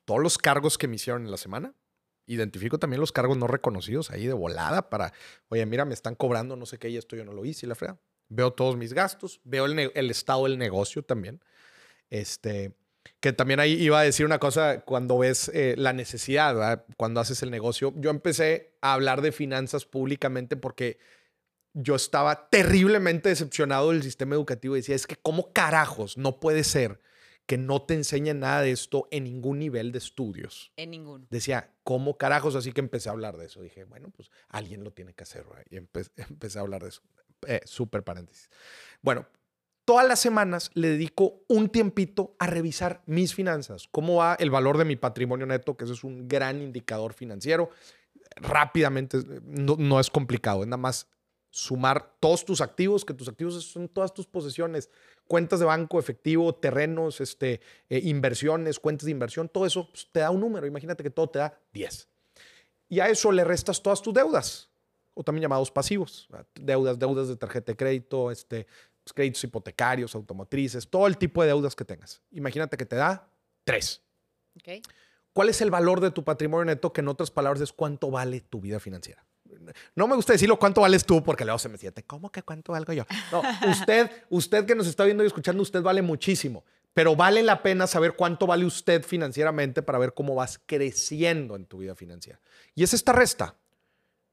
Todos los cargos que me hicieron en la semana. Identifico también los cargos no reconocidos ahí de volada para, oye, mira, me están cobrando no sé qué y esto yo no lo hice la frega. Veo todos mis gastos, veo el, el estado del negocio también. Este, que también ahí iba a decir una cosa cuando ves eh, la necesidad, ¿verdad? cuando haces el negocio. Yo empecé a hablar de finanzas públicamente porque yo estaba terriblemente decepcionado del sistema educativo y decía, es que cómo carajos no puede ser que no te enseñen nada de esto en ningún nivel de estudios. En ninguno. Decía, ¿cómo carajos? Así que empecé a hablar de eso. Dije, bueno, pues alguien lo tiene que hacer. ¿verdad? Y empe- empecé a hablar de eso. Eh, súper paréntesis. Bueno, todas las semanas le dedico un tiempito a revisar mis finanzas. ¿Cómo va el valor de mi patrimonio neto? Que eso es un gran indicador financiero. Rápidamente, no, es complicado. Es nada más sumar todos tus activos, que tus activos son todas tus posesiones, cuentas de banco, efectivo, terrenos, este, eh, inversiones, cuentas de inversión, todo eso pues, te da un número. Imagínate que todo te da 10. Y a eso le restas todas tus deudas, o también llamados pasivos. Deudas, deudas de tarjeta de crédito, este, créditos hipotecarios, automotrices, todo el tipo de deudas que tengas. Imagínate que te da 3. Ok. ¿Cuál es el valor de tu patrimonio neto? Que en otras palabras es cuánto vale tu vida financiera. No me gusta decirlo cuánto vales tú porque luego se me siente, ¿cómo que cuánto valgo yo? No, usted, usted que nos está viendo y escuchando, usted vale muchísimo, pero vale la pena saber cuánto vale usted financieramente para ver cómo vas creciendo en tu vida financiera. Y es esta resta.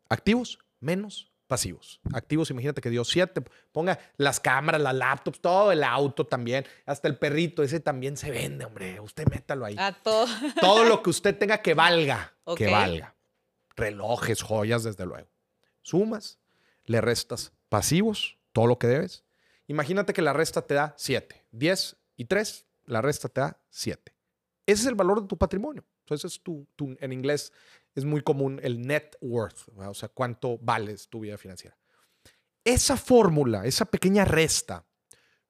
Activos menos pasivos. Activos, imagínate que dio siete. Ponga las cámaras, las laptops, todo el auto también, hasta el perrito, ese también se vende, hombre. Usted métalo ahí A todo. todo lo que usted tenga que valga, que valga. Relojes, joyas, desde luego. Sumas, le restas pasivos, todo lo que debes. Imagínate que la resta te da 7, 10 y 3, la resta te da 7. Ese es el valor de tu patrimonio. Entonces, es tu, tu- en inglés es muy común el net worth, ¿verdad? o sea, cuánto vales tu vida financiera. Esa fórmula, esa pequeña resta,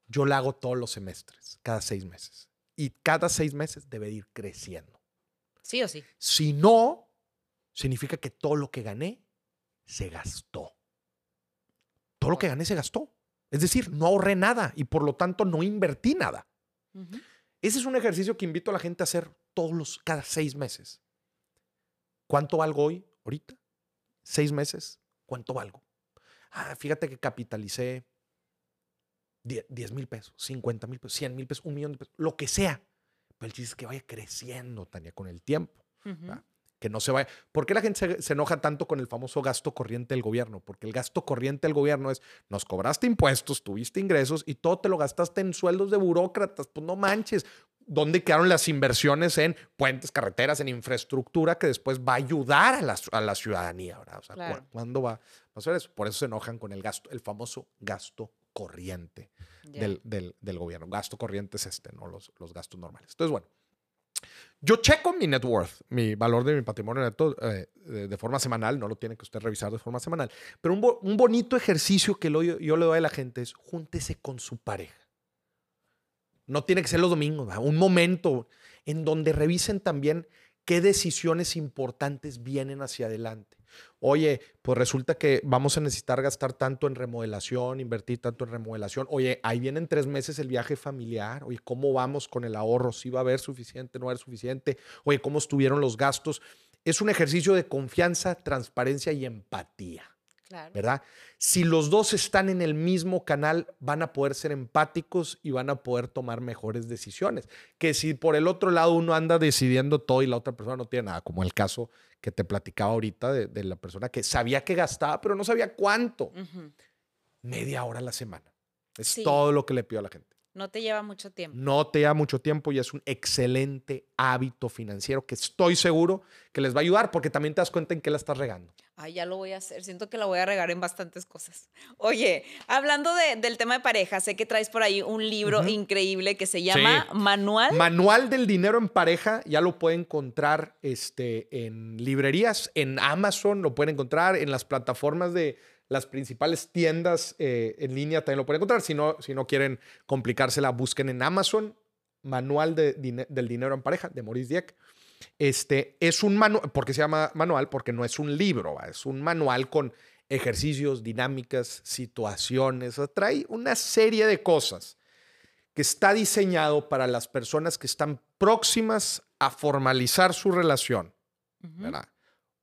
yo la hago todos los semestres, cada seis meses. Y cada seis meses debe ir creciendo. Sí o sí. Si no, significa que todo lo que gané se gastó. todo lo que gané se gastó. Es decir, no ahorré nada y por lo tanto no invertí nada. Ese es un ejercicio que invito a la gente a hacer todos los, cada seis meses. ¿Cuánto valgo hoy, ahorita? Seis meses, ¿cuánto valgo? Ah, fíjate que capitalicé 10 mil pesos, 50 mil pesos, 100 mil pesos, un millón de pesos, lo que sea. Pero el chiste es que vaya creciendo, Tania, con el tiempo. Que no se vaya. ¿Por qué la gente se, se enoja tanto con el famoso gasto corriente del gobierno? Porque el gasto corriente del gobierno es, nos cobraste impuestos, tuviste ingresos y todo te lo gastaste en sueldos de burócratas. Pues no manches. ¿Dónde quedaron las inversiones en puentes, carreteras, en infraestructura que después va a ayudar a la, a la ciudadanía? ¿verdad? O sea, ¿cu- Claro. ¿cuándo va, a ser eso? Por eso se enojan con el gasto, el famoso gasto corriente del, del- del gobierno. Gasto corriente es este, no los, los gastos normales. Entonces, bueno, yo checo mi net worth, mi valor de mi patrimonio neto eh, de, de forma semanal, no lo tiene que usted revisar de forma semanal, pero un, bo- un bonito ejercicio que lo- yo le doy a la gente es júntese con su pareja. No tiene que ser los domingos, un momento en donde revisen también qué decisiones importantes vienen hacia adelante. Oye, pues resulta que vamos a necesitar gastar tanto en remodelación, invertir tanto en remodelación. Oye, ahí vienen tres meses el viaje familiar. Oye, ¿cómo vamos con el ahorro? ¿Si va a haber suficiente? ¿No va a haber suficiente? Oye, ¿cómo estuvieron los gastos? Es un ejercicio de confianza, transparencia y empatía. Claro. ¿verdad? Si los dos están en el mismo canal, van a poder ser empáticos y van a poder tomar mejores decisiones. Que si por el otro lado uno anda decidiendo todo y la otra persona no tiene nada, como el caso que te platicaba ahorita de, de la persona que sabía que gastaba, pero no sabía cuánto. Media hora a la semana. Es Sí. todo lo que le pido a la gente. No te lleva mucho tiempo. No te da mucho tiempo y es un excelente hábito financiero que estoy seguro que les va a ayudar porque también te das cuenta en qué la estás regando. Ay, ya lo voy a hacer. Siento que la voy a regar en bastantes cosas. Oye, hablando de- del tema de pareja, sé que traes por ahí un libro Ujú. increíble que se llama Sí. Manual. Manual del dinero en pareja, ya lo pueden encontrar este, en librerías, en Amazon, lo pueden encontrar en las plataformas de las principales tiendas eh, en línea, también lo pueden encontrar. Si no, si no quieren complicársela, busquen en Amazon, Manual de Dine- del dinero en pareja, de Maurice Dieck. Este es un manual, ¿por qué se llama manual? Porque no es un libro, ¿va? es un manual con ejercicios, dinámicas, situaciones, o trae una serie de cosas que está diseñado para las personas que están próximas a formalizar su relación, Ujú. ¿verdad?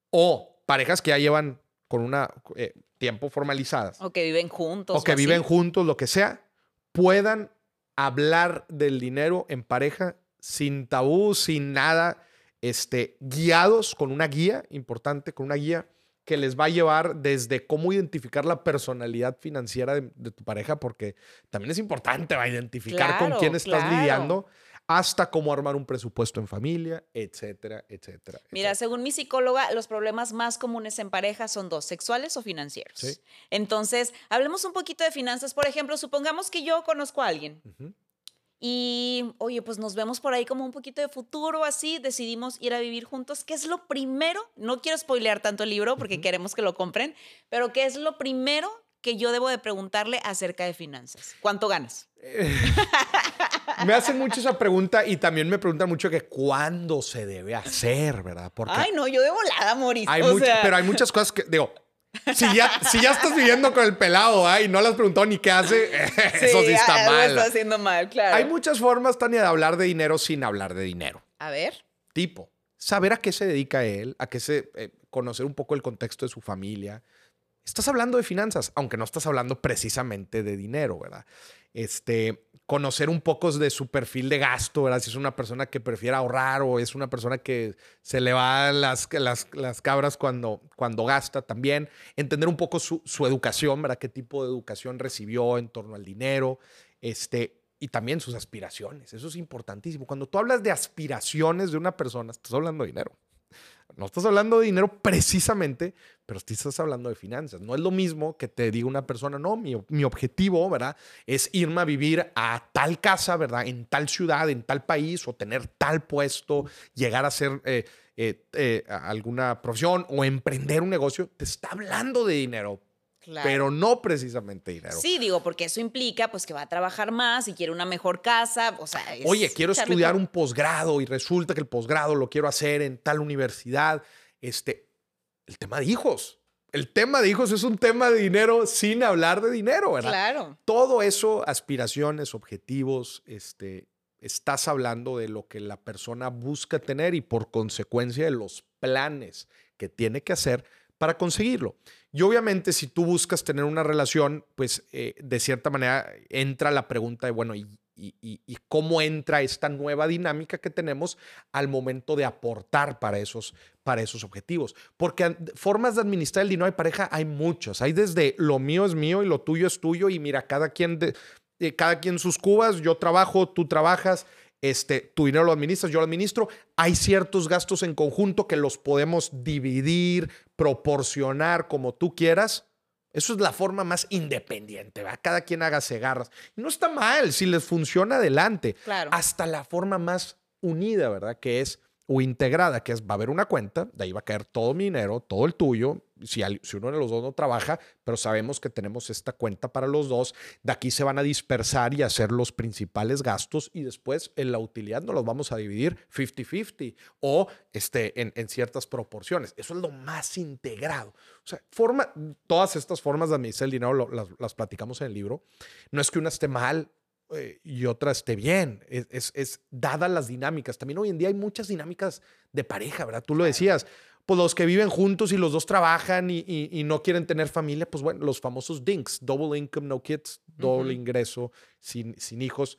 O parejas que ya llevan con una eh, tiempo formalizadas O que viven juntos. o que así. viven juntos, lo que sea, puedan hablar del dinero en pareja sin tabú, sin nada, este, guiados con una guía importante, con una guía que les va a llevar desde cómo identificar la personalidad financiera de, de tu pareja, porque también es importante va, identificar con quién estás claro. lidiando, hasta cómo armar un presupuesto en familia, etcétera, etcétera. Mira, etcétera. según mi psicóloga, los problemas más comunes en pareja son dos, sexuales o financieros. Sí. Entonces, hablemos un poquito de finanzas. Por ejemplo, supongamos que yo conozco a alguien. Y, oye, pues nos vemos por ahí como un poquito de futuro, así, decidimos ir a vivir juntos. ¿Qué es lo primero? No quiero spoilear tanto el libro porque queremos que lo compren, pero ¿qué es lo primero que yo debo de preguntarle acerca de finanzas? ¿Cuánto ganas? Me hacen mucho esa pregunta y también me preguntan mucho que cuándo se debe hacer, ¿verdad? Porque Ay, no, yo de volada, Moris. hay o mucho- sea, pero hay muchas cosas que, digo, si ya, si ya estás viviendo con el pelado ¿ah? y no le has preguntado ni qué hace, eso sí está mal. está haciendo mal, claro. Hay muchas formas, Tania, de hablar de dinero sin hablar de dinero. A ver. Tipo, saber a qué se dedica él, a qué se, eh, conocer un poco el contexto de su familia. Estás hablando de finanzas, aunque no estás hablando precisamente de dinero, ¿verdad? Este, conocer un poco de su perfil de gasto, ¿verdad? Si es una persona que prefiere ahorrar o es una persona que se le va las, las, las cabras cuando, cuando gasta también. Entender un poco su, su educación, ¿verdad? Qué tipo de educación recibió en torno al dinero. Este, y también sus aspiraciones. Eso es importantísimo. Cuando tú hablas de aspiraciones de una persona, estás hablando de dinero. No estás hablando de dinero precisamente, pero sí estás hablando de finanzas. No es lo mismo que te diga una persona, no, mi, mi objetivo, ¿verdad? Es irme a vivir a tal casa, ¿verdad? En tal ciudad, en tal país, o tener tal puesto, llegar a hacer eh, eh, eh, alguna profesión o emprender un negocio. Te está hablando de dinero, Claro. pero no precisamente dinero. Sí, digo, porque eso implica pues que va a trabajar más y quiere una mejor casa, o sea, es Oye, quiero estudiar por- un posgrado y resulta que el posgrado lo quiero hacer en tal universidad. Este, el tema de hijos. el tema de hijos es un tema de dinero sin hablar de dinero, ¿verdad? Claro. Todo eso, aspiraciones, objetivos, este, estás hablando de lo que la persona busca tener y por consecuencia de los planes que tiene que hacer para conseguirlo. Y obviamente si tú buscas tener una relación, pues eh, de cierta manera entra la pregunta de, bueno, ¿y, y, cómo entra esta nueva dinámica que tenemos al momento de aportar para esos, para esos objetivos. Porque formas de administrar el dinero de pareja hay muchas. Hay desde lo mío es mío y lo tuyo es tuyo y mira, cada quien, de, eh, cada quien sus cubas, yo trabajo, tú trabajas, este, tu dinero lo administras, yo lo administro. Hay ciertos gastos en conjunto que los podemos dividir, proporcionar como tú quieras. Eso es la forma más independiente, ¿va? Cada quien haga garras. Y no está mal, si les funciona, adelante. Claro. Hasta la forma más unida, ¿verdad? Que es, o integrada, que es, va a haber una cuenta, de ahí va a caer todo mi dinero, todo el tuyo, si, uno de los dos no trabaja, pero sabemos que tenemos esta cuenta para los dos, de aquí se van a dispersar y hacer los principales gastos y después en la utilidad nos los vamos a dividir 50-50 o este, en, en ciertas proporciones. Eso es lo más integrado. O sea, forma, todas estas formas de administrar el dinero lo- las, las platicamos en el libro. No es que una esté mal eh, y otra esté bien. Es, es, es dadas las dinámicas. También hoy en día hay muchas dinámicas de pareja, ¿verdad? Tú lo decías. Pues los que viven juntos y los dos trabajan y, y- y no quieren tener familia, pues bueno, los famosos DINKs, Double Income, No Kids, doble ingreso, sin, sin hijos,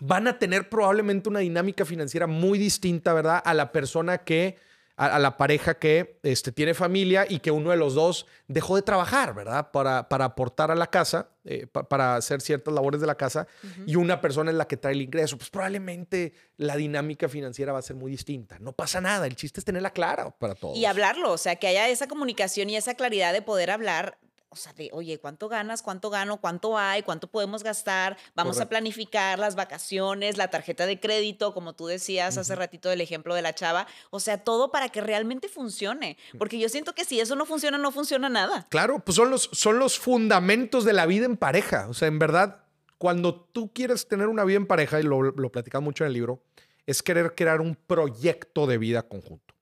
van a tener probablemente una dinámica financiera muy distinta, ¿verdad? A la persona que, a, a la pareja que este, tiene familia y que uno de los dos dejó de trabajar, ¿verdad? Para, para aportar a la casa, eh, pa- para hacer ciertas labores de la casa, y una persona es la que trae el ingreso. Pues probablemente la dinámica financiera va a ser muy distinta. No pasa nada, el chiste es tenerla clara para todos. Y hablarlo, o sea, que haya esa comunicación y esa claridad de poder hablar, o sea, de, oye, ¿cuánto ganas? ¿Cuánto gano? ¿Cuánto hay? ¿Cuánto podemos gastar? Vamos a planificar las vacaciones, la tarjeta de crédito, como tú decías hace ratito del ejemplo de la chava, o sea, todo para que realmente funcione, porque yo siento que si eso no funciona, no funciona nada. Claro, pues son los, son los fundamentos de la vida en pareja. O sea, en verdad, cuando tú quieres tener una vida en pareja, y lo, lo platicamos mucho en el libro, es querer crear un proyecto de vida conjunto.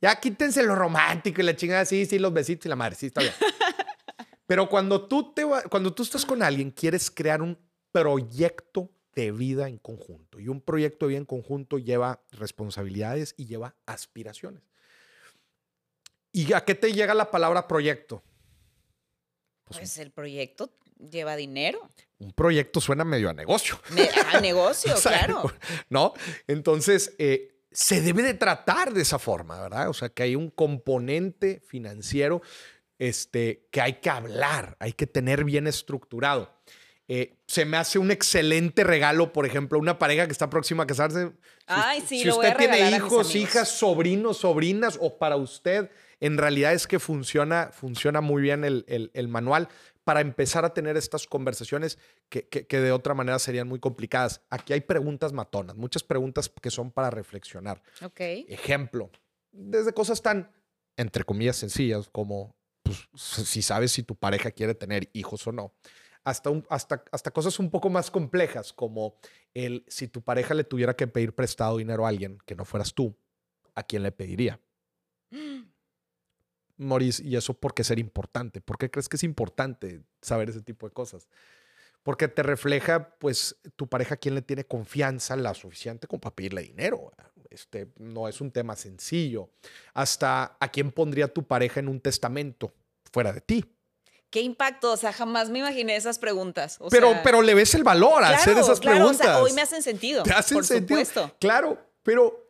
Ya quítense lo romántico y la chingada, sí, sí, los besitos y la madre, sí, está bien. Pero cuando tú, te va- cuando tú estás con alguien, quieres crear un proyecto de vida en conjunto. Y un proyecto de vida en conjunto lleva responsabilidades y lleva aspiraciones. ¿Y a qué te llega la palabra proyecto? Pues Pues el proyecto lleva dinero, un proyecto suena medio a negocio. Me- al negocio, O sea, claro. ¿No? Entonces, eh, se debe de tratar de esa forma, ¿verdad? O sea, que hay un componente financiero este, que hay que hablar, hay que tener bien estructurado. Eh, se me hace un excelente regalo, por ejemplo, una pareja que está próxima a casarse. Ay, usted- sí, si lo voy usted a tiene hijos, hijas, sobrinos, sobrinas, o para usted, en realidad es que funciona, funciona muy bien el, el- el manual para empezar a tener estas conversaciones que, que- que de otra manera serían muy complicadas. Aquí hay preguntas matonas, muchas preguntas que son para reflexionar. Ok. Ejemplo, desde cosas tan, entre comillas, sencillas como pues, si sabes si tu pareja quiere tener hijos o no, hasta, un- hasta, hasta cosas un poco más complejas como el si tu pareja le tuviera que pedir prestado dinero a alguien que no fueras tú, ¿a quién le pediría? Maurice, ¿y eso por qué ser importante? ¿Por qué crees que es importante saber ese tipo de cosas? Porque te refleja, pues, tu pareja a quién le tiene confianza la suficiente como para pedirle dinero. ¿verdad? Este no es un tema sencillo. Hasta a quién pondría tu pareja en un testamento fuera de ti. ¿Qué impacto? O sea, jamás me imaginé esas preguntas. O pero, sea, pero le ves el valor a hacer esas claro, preguntas. O sea, hoy me hacen sentido. Te hacen por sentido. supuesto. Claro, pero,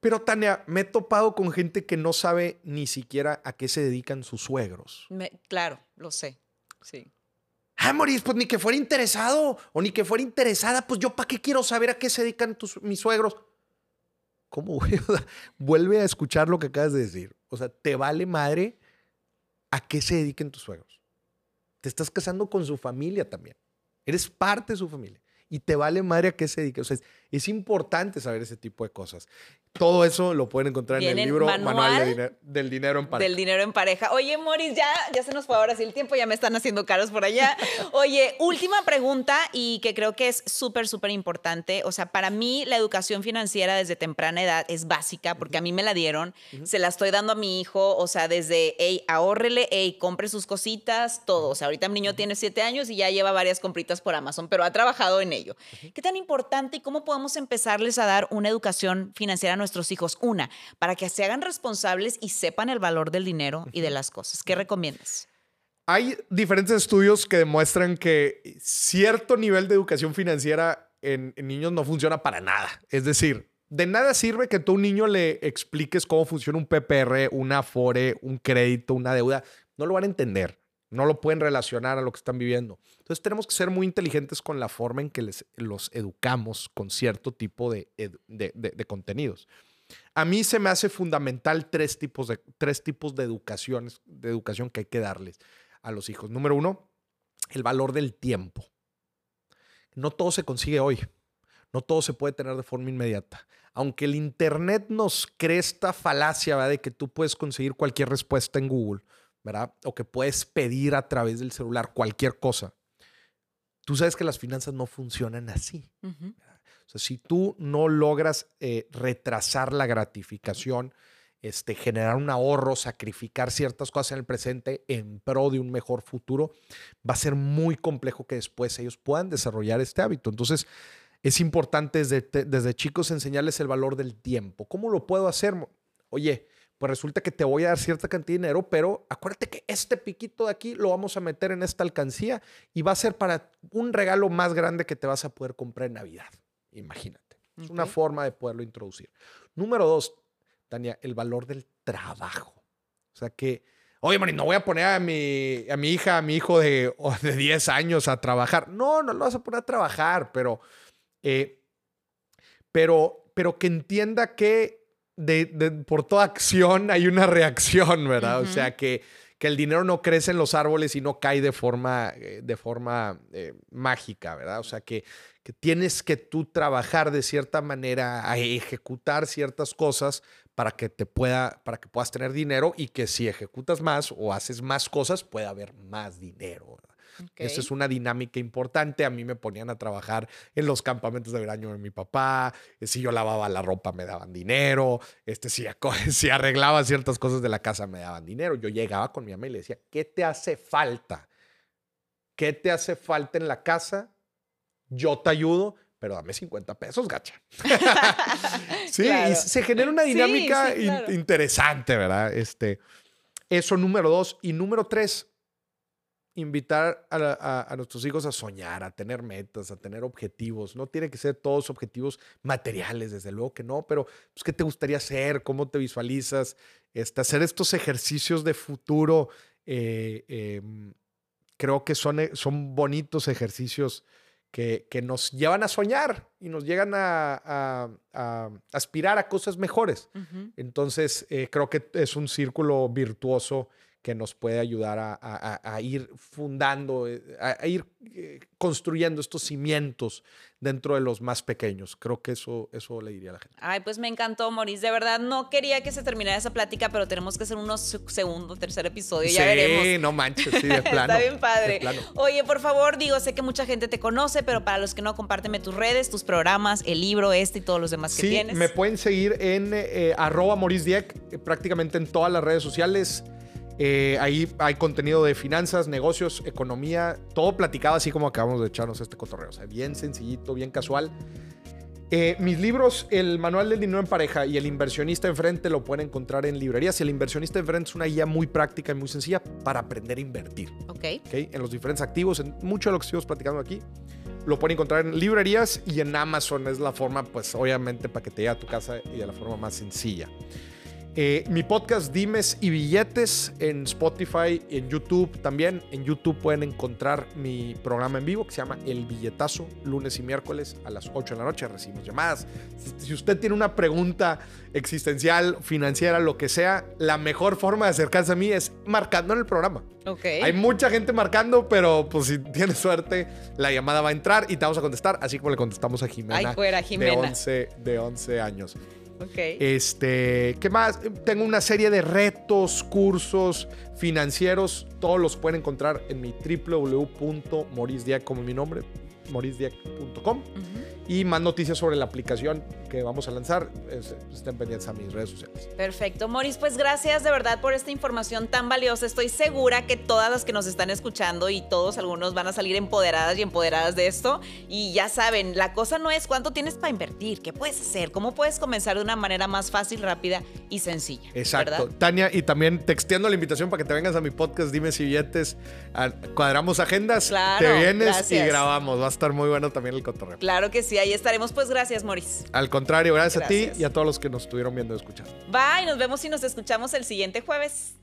pero Tania, me he topado con gente que no sabe ni siquiera a qué se dedican sus suegros. Me- claro, lo sé. Sí. Ah, Maurice, pues ni que fuera interesado o ni que fuera interesada, pues yo para qué quiero saber a qué se dedican tus, mis suegros. ¿Cómo, güey? Vuelve a escuchar lo que acabas de decir. O sea, te vale madre a qué se dediquen tus suegros. Te estás casando con su familia también. Eres parte de su familia. Y te vale madre a qué se dedique. O sea, es, es importante saber ese tipo de cosas. Todo eso lo pueden encontrar en el libro manual Manual de Diner- del Dinero en Pareja. Del dinero en pareja. Oye, Moris, ya, ya se nos fue ahora sí el tiempo, ya me están haciendo caros por allá. Oye, última pregunta y que creo que es súper, súper importante. O sea, para mí la educación financiera desde temprana edad es básica porque a mí me la dieron, se la estoy dando a mi hijo, o sea, desde, hey, ahórrele, hey, compre sus cositas, todo. O sea, ahorita mi niño tiene siete años y ya lleva varias compritas por Amazon, pero ha trabajado en ello. ¿Qué tan importante y cómo podemos empezarles a dar una educación financiera a nuestros hijos? Una, para que se hagan responsables y sepan el valor del dinero y de las cosas. ¿Qué recomiendas? Hay diferentes estudios que demuestran que cierto nivel de educación financiera en, en niños no funciona para nada. Es decir, de nada sirve que tú a un niño le expliques cómo funciona un PPR, una Afore, un crédito, una deuda. No lo van a entender. No lo pueden relacionar a lo que están viviendo. Entonces tenemos que ser muy inteligentes con la forma en que les, los educamos con cierto tipo de, de- contenidos. A mí se me hace fundamental tres tipos de, tres tipos de, educaciones, de educación que hay que darles a los hijos. Número uno, el valor del tiempo. No todo se consigue hoy. No todo se puede tener de forma inmediata. Aunque el Internet nos cree esta falacia de que tú puedes conseguir cualquier respuesta en Google, ¿verdad? O que puedes pedir a través del celular cualquier cosa. Tú sabes que las finanzas no funcionan así. Ujú. O sea, si tú no logras eh, retrasar la gratificación, este, generar un ahorro, sacrificar ciertas cosas en el presente en pro de un mejor futuro, va a ser muy complejo que después ellos puedan desarrollar este hábito. Entonces, es importante desde, desde chicos enseñarles el valor del tiempo. ¿Cómo lo puedo hacer? Oye, pues resulta que te voy a dar cierta cantidad de dinero, pero acuérdate que este piquito de aquí lo vamos a meter en esta alcancía y va a ser para un regalo más grande que te vas a poder comprar en Navidad. Imagínate. Es una forma de poderlo introducir. Número dos, Tania, el valor del trabajo. O sea que, oye, Mari, no voy a poner a mi, a mi hija, a mi hijo de, de 10 años a trabajar. No, no lo vas a poner a trabajar, pero, eh, pero, pero que entienda que de, de- por toda acción hay una reacción, ¿verdad? O sea que, que el dinero no crece en los árboles y no cae de forma, eh, de forma eh, mágica, ¿verdad? O sea que, que tienes que tú trabajar de cierta manera a ejecutar ciertas cosas para que te pueda, para que puedas tener dinero y que si ejecutas más o haces más cosas pueda haber más dinero. ¿verdad? Esa es una dinámica importante. A mí me ponían a trabajar en los campamentos de verano de mi papá. Eh, Si yo lavaba la ropa, me daban dinero. Este, si, si arreglaba ciertas cosas de la casa, me daban dinero. Yo llegaba con mi mamá y le decía, ¿qué te hace falta? ¿Qué te hace falta en la casa? Yo te ayudo, pero dame 50 pesos, gacha. sí, Claro. y se genera una dinámica sí, in- claro. interesante, ¿verdad? Este, eso número dos. Y número tres, invitar a, la- a- a nuestros hijos a soñar, a tener metas, a tener objetivos. No tiene que ser todos objetivos materiales, desde luego que no, pero pues, ¿qué te gustaría hacer? ¿Cómo te visualizas? Este, hacer estos ejercicios de futuro, eh, em, creo que son, eh, son bonitos ejercicios que, que nos llevan a soñar y nos llegan a, a- a aspirar a cosas mejores. Entonces, eh, creo que es un círculo virtuoso que nos puede ayudar a, a- a- a ir fundando, eh, a, a ir eh, construyendo estos cimientos dentro de los más pequeños. Creo que eso, eso le diría a la gente. Ay, pues me encantó, Moris. De verdad, no quería que se terminara esa plática, pero tenemos que hacer unos se- segundo, tercer episodio. Ya veremos. no manches, sí, de plano. Está bien padre. Oye, por favor, digo, sé que mucha gente te conoce, pero para los que no, compárteme tus redes, tus programas, el libro este y todos los demás que Sí, tienes. me pueden seguir en eh, arroba Dieck, eh, prácticamente en todas las redes sociales. Eh, ahí hay contenido de finanzas, negocios, economía, todo platicado así como acabamos de echarnos este cotorreo. O sea, bien sencillito, bien casual. Eh, mis libros, el Manual del Dinero en Pareja y El Inversionista Enfrente lo pueden encontrar en librerías. El Inversionista Enfrente es una guía muy práctica y muy sencilla para aprender a invertir. Ok. ¿ok? En los diferentes activos, en mucho de lo que estuvimos platicando aquí. Lo pueden encontrar en librerías y en Amazon es la forma, pues obviamente, para que te llegue a tu casa y de la forma más sencilla. Eh, mi podcast Dimes y Billetes en Spotify, en YouTube también. En YouTube pueden encontrar mi programa en vivo que se llama El Billetazo, lunes y miércoles a las 8 de la noche. Recibimos llamadas. Si, usted tiene una pregunta existencial, financiera, lo que sea, la mejor forma de acercarse a mí es marcando en el programa. Ok. Hay mucha gente marcando, pero pues si tienes suerte, la llamada va a entrar y te vamos a contestar, así como le contestamos a Jimena. Ay, fuera, Jimena. De 11, de 11 años. Ok. Este, ¿qué más? Tengo una serie de retos, cursos financieros. Todos los pueden encontrar en mi www.morisdiac, como mi nombre, morisdiac.com. Y más noticias sobre la aplicación que vamos a lanzar. es- estén pendientes a mis redes sociales. Perfecto, Moris, pues gracias de verdad por esta información tan valiosa. Estoy segura que todas las que nos están escuchando y todos algunos van a salir empoderadas y empoderadas de esto. Y ya saben, la cosa no es cuánto tienes para invertir, qué puedes hacer, cómo puedes comenzar de una manera más fácil, rápida y sencilla. Exacto. ¿verdad? Tania, y también texteando la invitación para que te vengas a mi podcast, dime si billetes, cuadramos agendas, Claro, te vienes gracias. y grabamos. Estar muy bueno también el cotorreo. Claro que sí, ahí estaremos. Pues gracias, Moris. Al contrario, gracias, a Gracias. ti y a todos los que nos estuvieron viendo y escuchando. Bye, nos vemos y nos escuchamos el siguiente jueves.